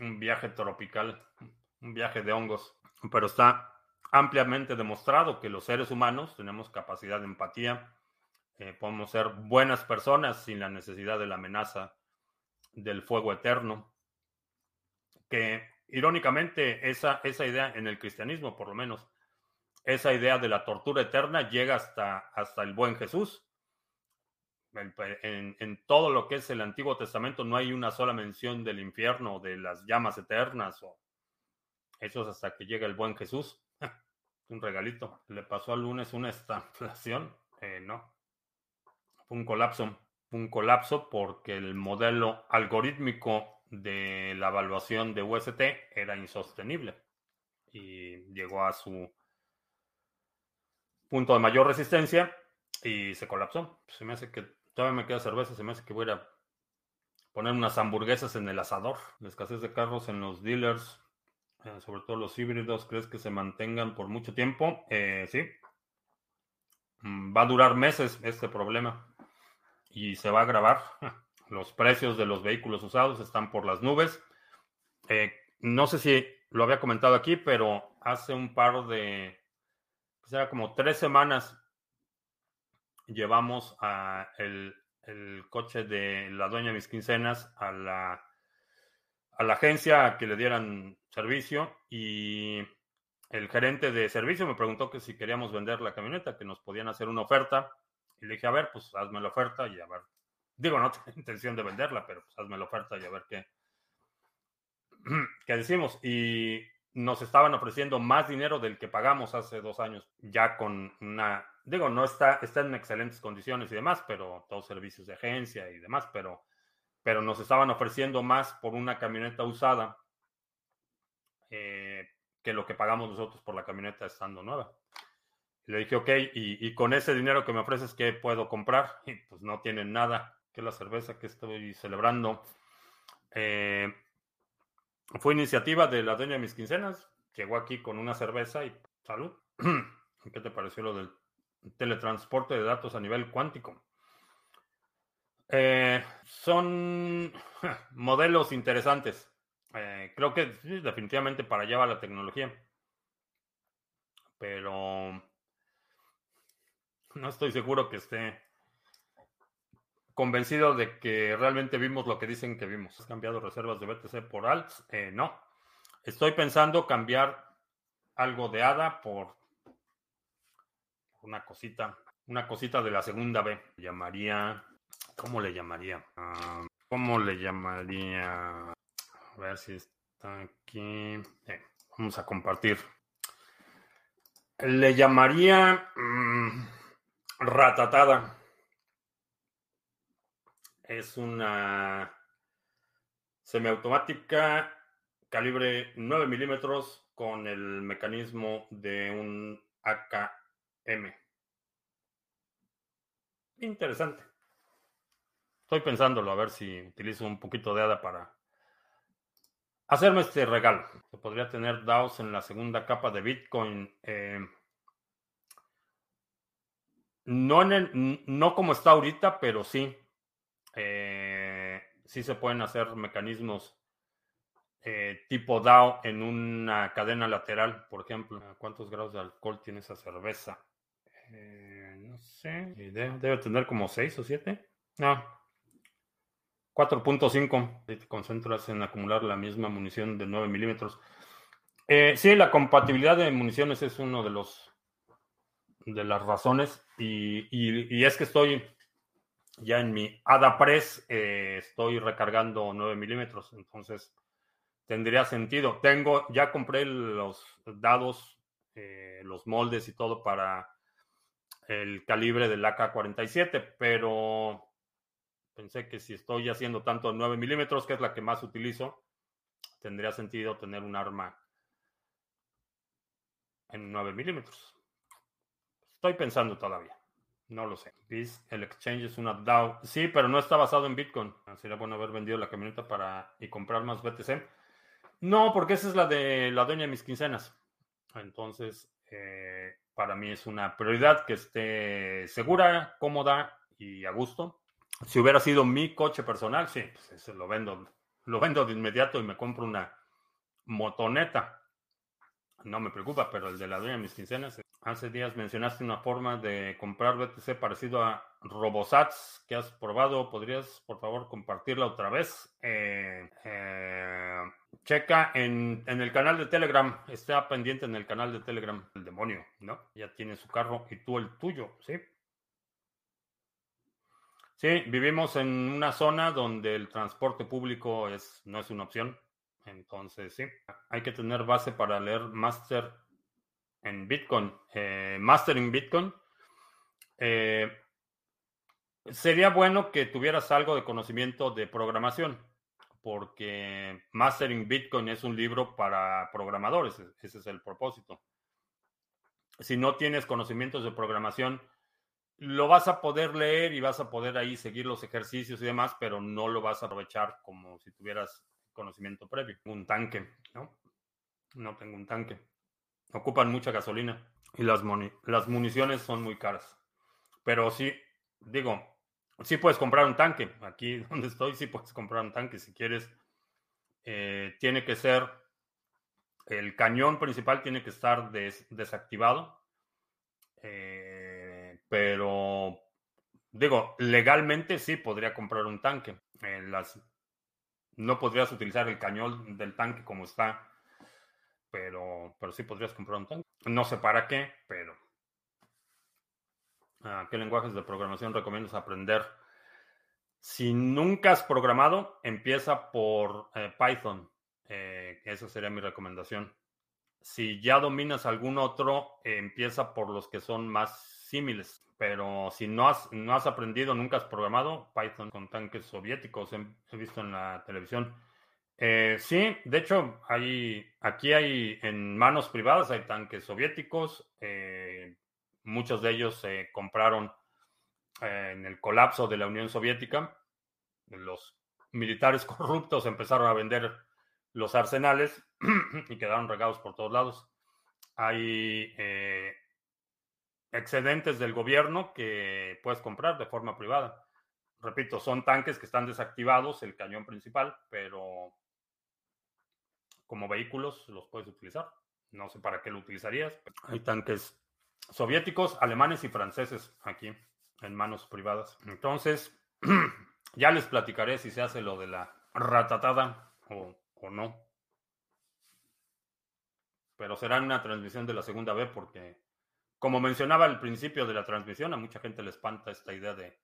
Un viaje tropical, un viaje de hongos. Pero está ampliamente demostrado que los seres humanos tenemos capacidad de empatía, eh, podemos ser buenas personas sin la necesidad de la amenaza del fuego eterno. Que irónicamente esa, esa idea en el cristianismo, por lo menos, esa idea de la tortura eterna llega hasta, hasta el buen Jesús. En, todo lo que es el Antiguo Testamento no hay una sola mención del infierno, de las llamas eternas, o eso es hasta que llega el buen Jesús. [LAUGHS] un regalito. ¿Le pasó al lunes una estanflación? Eh, no. Fue un colapso. Un colapso porque el modelo algorítmico de la evaluación de UST era insostenible y llegó a su punto de mayor resistencia y se colapsó. Se me hace que todavía me queda cerveza, se me hace que voy a poner unas hamburguesas en el asador. La escasez de carros en los dealers, eh, sobre todo los híbridos, ¿crees que se mantengan por mucho tiempo? Eh, sí. Mm, va a durar meses este problema y se va a agravar. [LAUGHS] Los precios de los vehículos usados están por las nubes. Eh, no sé si lo había comentado aquí, pero hace un par de pues era como tres semanas llevamos a el, el coche de la dueña de mis quincenas a la, a la agencia que le dieran servicio y el gerente de servicio me preguntó que si queríamos vender la camioneta, que nos podían hacer una oferta. Y le dije, a ver, pues hazme la oferta y a ver. Digo, no [LAUGHS] tengo intención de venderla, pero pues hazme la oferta y a ver qué, [CLEARS THROAT] qué decimos. Y nos estaban ofreciendo más dinero del que pagamos hace dos años, ya con una, digo, no está, está en excelentes condiciones y demás, pero todos servicios de agencia y demás, pero, pero nos estaban ofreciendo más por una camioneta usada eh, que lo que pagamos nosotros por la camioneta estando nueva. Le dije, ok, y, y, con ese dinero que me ofreces, ¿qué puedo comprar? [LAUGHS] Y pues no tienen nada, que la cerveza que estoy celebrando. Eh, fue iniciativa de la dueña de mis quincenas. Llegó aquí con una cerveza y salud. [CLEARS THROAT] ¿Qué te pareció lo del teletransporte de datos a nivel cuántico? Eh, son [LAUGHS] modelos interesantes. Eh, creo que definitivamente para allá va la tecnología. Pero no estoy seguro que esté convencido de que realmente vimos lo que dicen que vimos. ¿Has cambiado reservas de BTC por alts? Eh, no. Estoy pensando cambiar algo de ADA por una cosita, una cosita de la segunda B. Llamaría, ¿cómo le llamaría? Ah, ¿Cómo le llamaría? A ver si está aquí. Eh, vamos a compartir. Le llamaría mm, ratatada. Es una semiautomática calibre 9 milímetros con el mecanismo de un AKM. Interesante. Estoy pensándolo a ver si utilizo un poquito de ADA para hacerme este regalo. Se podría tener DAOs en la segunda capa de Bitcoin. Eh, no, en no como está ahorita, pero sí eh, sí se pueden hacer mecanismos eh, tipo DAO en una cadena lateral, por ejemplo. ¿Cuántos grados de alcohol tiene esa cerveza? Eh, no sé. Debe, tener como 6 o 7. No. 4.5. Si te concentras en acumular la misma munición de 9 milímetros. Eh, sí, la compatibilidad de municiones es uno de los de las razones y, y es que estoy ya en mi AdaPress eh, estoy recargando 9 milímetros, entonces tendría sentido. Tengo, ya compré los dados, eh, los moldes y todo para el calibre del AK-47, pero pensé que si estoy haciendo tanto 9 milímetros, que es la que más utilizo, tendría sentido tener un arma en 9 milímetros. Estoy pensando todavía. No lo sé. el exchange es una DAO. Sí, pero no está basado en Bitcoin. Ah, sería bueno haber vendido la camioneta para y comprar más BTC. No, porque esa es la de la dueña de mis quincenas. Entonces, eh, para mí es una prioridad que esté segura, cómoda y a gusto. Si hubiera sido mi coche personal, sí, pues lo vendo, lo vendo de inmediato y me compro una motoneta. No me preocupa, pero el de la dueña de mis quincenas Hace días mencionaste una forma de comprar BTC parecido a Robosats que has probado. ¿Podrías, por favor, compartirla otra vez? Eh, eh, checa en, el canal de Telegram. Está pendiente en el canal de Telegram. El demonio, ¿no? Ya tiene su carro y tú el tuyo, ¿sí? Sí, vivimos en una zona donde el transporte público es, no es una opción. Entonces, sí, hay que tener base para leer Master en Bitcoin, eh, Mastering Bitcoin, eh, sería bueno que tuvieras algo de conocimiento de programación, porque Mastering Bitcoin es un libro para programadores, ese es el propósito. Si no tienes conocimientos de programación, lo vas a poder leer y vas a poder ahí seguir los ejercicios y demás, pero no lo vas a aprovechar como si tuvieras conocimiento previo. Un tanque, ¿no? No tengo un tanque ocupan mucha gasolina y las, municiones son muy caras. Pero sí, digo, sí puedes comprar un tanque. Aquí [LAUGHS] donde estoy, sí puedes comprar un tanque si quieres. Eh, tiene que ser, el cañón principal tiene que estar desactivado. Eh, pero digo, legalmente sí podría comprar un tanque. las, no podrías utilizar el cañón del tanque como está, pero, pero sí podrías comprar un tanque. No sé para qué, pero... Ah, ¿Qué lenguajes de programación recomiendas aprender? Si nunca has programado, empieza por eh, Python. Eh, esa sería mi recomendación. Si ya dominas algún otro, empieza por los que son más símiles. Pero si no has, no has aprendido, nunca has programado Python con tanques soviéticos, he, visto en la televisión. Eh, sí, de hecho, hay, aquí hay en manos privadas, hay tanques soviéticos. Eh, muchos de ellos se compraron eh, en el colapso de la Unión Soviética. Los militares [LAUGHS] corruptos empezaron a vender los arsenales [CLEARS THROAT] y quedaron regados por todos lados. Hay excedentes del gobierno que puedes comprar de forma privada. Repito, son tanques que están desactivados, el cañón principal, pero como vehículos los puedes utilizar. No sé para qué lo utilizarías. Hay tanques soviéticos, alemanes y franceses aquí en manos privadas. Entonces, [CLEARS THROAT] ya les platicaré si se hace lo de la ratatada o, o no. Pero será una transmisión de la segunda B porque como mencionaba al principio de la transmisión, a mucha gente le espanta esta idea de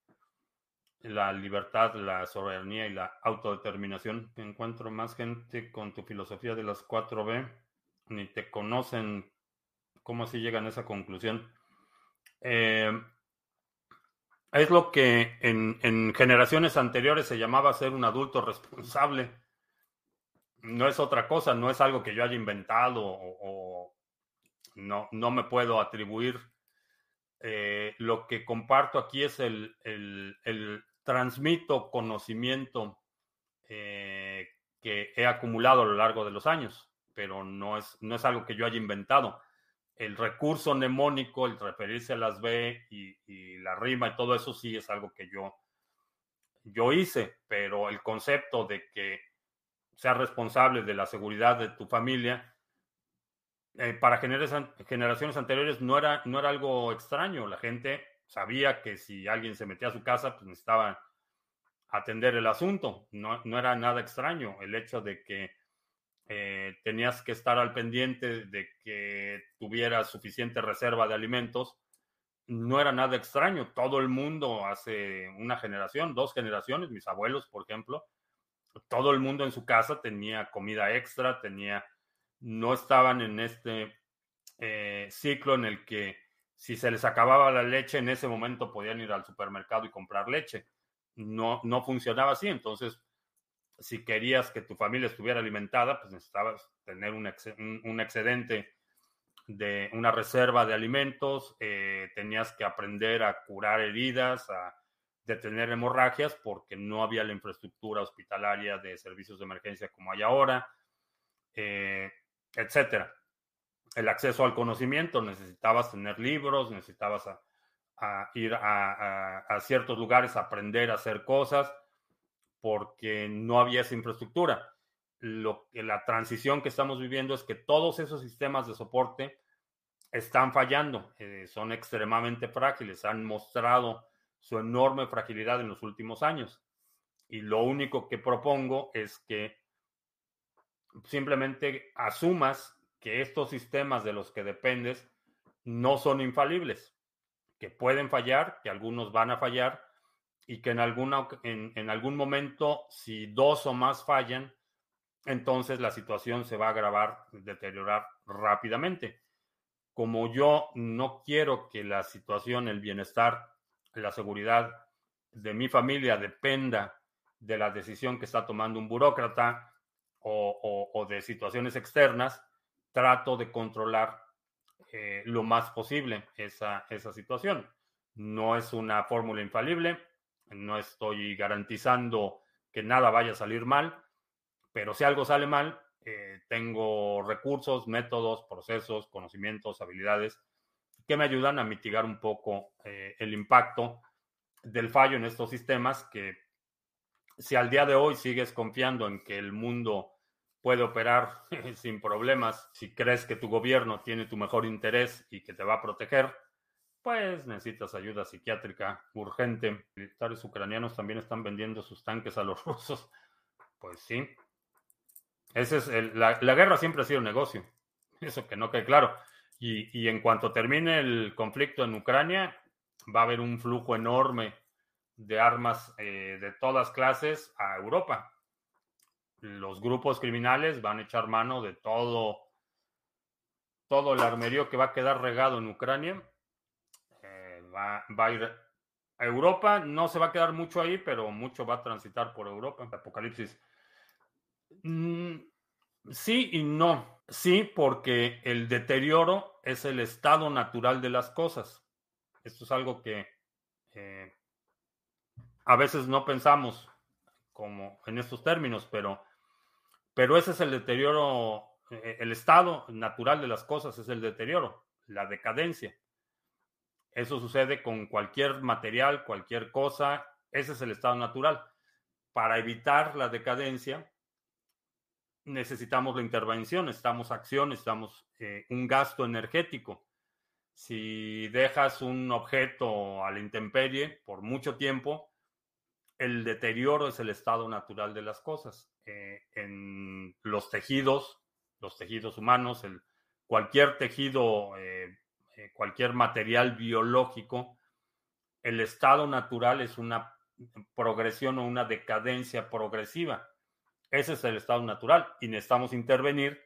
la libertad, la soberanía y la autodeterminación. Encuentro más gente con tu filosofía de las 4B, ni te conocen. ¿Cómo así llegan a esa conclusión? Eh, es lo que en, generaciones anteriores se llamaba ser un adulto responsable. No es otra cosa, no es algo que yo haya inventado o no, no me puedo atribuir. Eh, lo que comparto aquí es el, el, transmito conocimiento eh, que he acumulado a lo largo de los años, pero no es, no es algo que yo haya inventado. El recurso mnemónico, el referirse a las B y, la rima y todo eso sí es algo que yo, yo hice, pero el concepto de que seas responsable de la seguridad de tu familia, eh, para generaciones anteriores no era, no era algo extraño. La gente sabía que si alguien se metía a su casa, pues necesitaba atender el asunto. No, no era nada extraño el hecho de que eh, tenías que estar al pendiente de que tuvieras suficiente reserva de alimentos. No era nada extraño. Todo el mundo hace una generación, dos generaciones, mis abuelos, por ejemplo, todo el mundo en su casa tenía comida extra, tenía no estaban en este eh, ciclo en el que si se les acababa la leche, en ese momento podían ir al supermercado y comprar leche. No, no funcionaba así. Entonces, si querías que tu familia estuviera alimentada, pues necesitabas tener un, excedente de una reserva de alimentos, eh, tenías que aprender a curar heridas, a detener hemorragias, porque no había la infraestructura hospitalaria de servicios de emergencia como hay ahora. Eh, etcétera. El acceso al conocimiento, necesitabas tener libros, necesitabas a, ir a, ciertos lugares aprender a hacer cosas, porque no había esa infraestructura. Lo, la transición que estamos viviendo es que todos esos sistemas de soporte están fallando, eh, son extremadamente frágiles, han mostrado su enorme fragilidad en los últimos años. Y lo único que propongo es que simplemente asumas que estos sistemas de los que dependes no son infalibles, que pueden fallar, que algunos van a fallar y que en, alguna, en, algún momento, si dos o más fallan, entonces la situación se va a agravar, deteriorar rápidamente. Como yo no quiero que la situación, el bienestar, la seguridad de mi familia dependa de la decisión que está tomando un burócrata, o, de situaciones externas, trato de controlar eh, lo más posible esa, esa situación. No es una fórmula infalible, no estoy garantizando que nada vaya a salir mal, pero si algo sale mal, eh, tengo recursos, métodos, procesos, conocimientos, habilidades que me ayudan a mitigar un poco eh, el impacto del fallo en estos sistemas que si al día de hoy sigues confiando en que el mundo puede operar [LAUGHS] sin problemas, si crees que tu gobierno tiene tu mejor interés y que te va a proteger, pues necesitas ayuda psiquiátrica urgente. Militares ucranianos también están vendiendo sus tanques a los [LAUGHS] rusos. Pues sí. Ese es la, guerra siempre ha sido negocio. Eso que no quede claro. Y, y, en cuanto termine el conflicto en Ucrania, va a haber un flujo enorme de armas eh, de todas clases a Europa. Los grupos criminales van a echar mano de todo, todo el armerío que va a quedar regado en Ucrania va, a ir a Europa. No se va a quedar mucho ahí, pero mucho va a transitar por Europa. Apocalipsis. Mm, sí y no. Sí, porque el deterioro es el estado natural de las cosas. Esto es algo que eh, a veces no pensamos como en estos términos, pero, pero ese es el deterioro, eh, el estado natural de las cosas es el deterioro, la decadencia. Eso sucede con cualquier material, cualquier cosa. Ese es el estado natural. Para evitar la decadencia, necesitamos la intervención, necesitamos acción, necesitamos eh, un gasto energético. Si dejas un objeto a la intemperie por mucho tiempo, el deterioro es el estado natural de las cosas. Eh, en los tejidos, los tejidos humanos, el, cualquier tejido eh, eh, cualquier material biológico, el estado natural es una progresión o una decadencia progresiva. Ese es el estado natural y necesitamos intervenir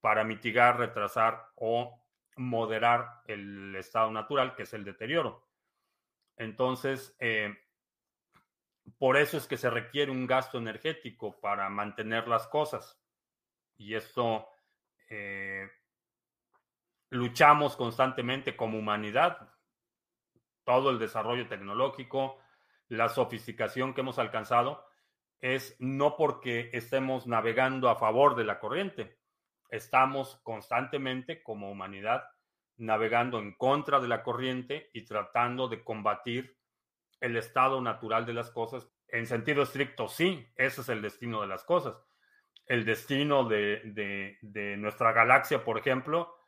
para mitigar, retrasar o moderar el estado natural, que es el deterioro. Entonces, por eso es que se requiere un gasto energético para mantener las cosas. Y esto eh, luchamos constantemente como humanidad. Todo el desarrollo tecnológico, la sofisticación que hemos alcanzado, es no porque estemos navegando a favor de la corriente, estamos constantemente como humanidad navegando en contra de la corriente y tratando de combatir el estado natural de las cosas. En sentido estricto, sí, ese es el destino de las cosas. El destino de, de nuestra galaxia, por ejemplo,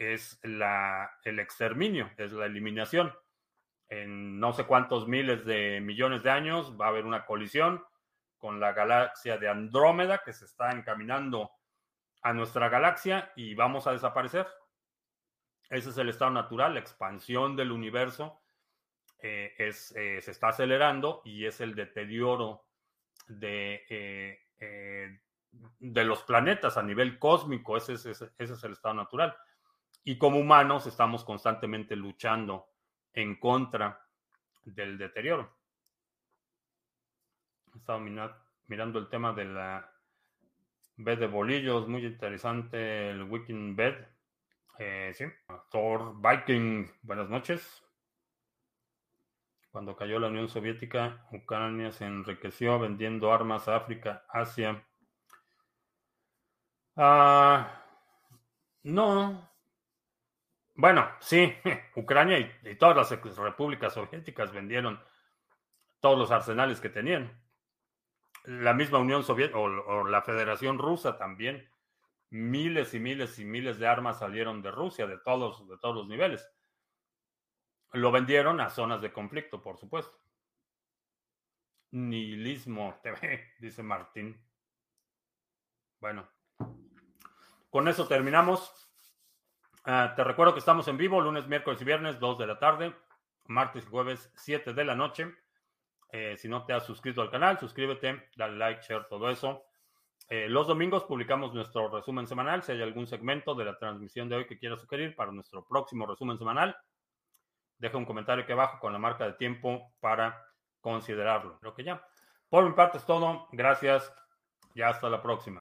es la, el exterminio, es la eliminación. En no sé cuántos miles de millones de años va a haber una colisión con la galaxia de Andrómeda que se está encaminando a nuestra galaxia y vamos a desaparecer. Ese es el estado natural, la expansión del universo eh, es, eh, se está acelerando y es el deterioro de, eh, de los planetas a nivel cósmico, ese es, ese es el estado natural. Y como humanos estamos constantemente luchando en contra del deterioro. He estado mirando el tema de la bed de bolillos, muy interesante el Weekend Bed. Sí, Thor Viking, buenas noches. Cuando cayó la Unión Soviética, Ucrania se enriqueció vendiendo armas a África, Asia. Ah, no, bueno, sí, [LAUGHS] Ucrania y, todas las repúblicas soviéticas vendieron todos los arsenales que tenían. La misma Unión Soviética o, la Federación Rusa también. Miles y miles y miles de armas salieron de Rusia, de todos, de todos los niveles. Lo vendieron a zonas de conflicto, por supuesto. Nihilismo TV, [LAUGHS] dice Martín. Bueno, con eso terminamos. Ah, te recuerdo que estamos en vivo lunes, miércoles y viernes, 2 de la tarde, martes y jueves, 7 de la noche. Eh, si no te has suscrito al canal, suscríbete, dale like, share, todo eso. Eh, los domingos publicamos nuestro resumen semanal. Si hay algún segmento de la transmisión de hoy que quieras sugerir para nuestro próximo resumen semanal, deja un comentario aquí abajo con la marca de tiempo para considerarlo. Creo que ya. Por mi parte es todo. Gracias y hasta la próxima.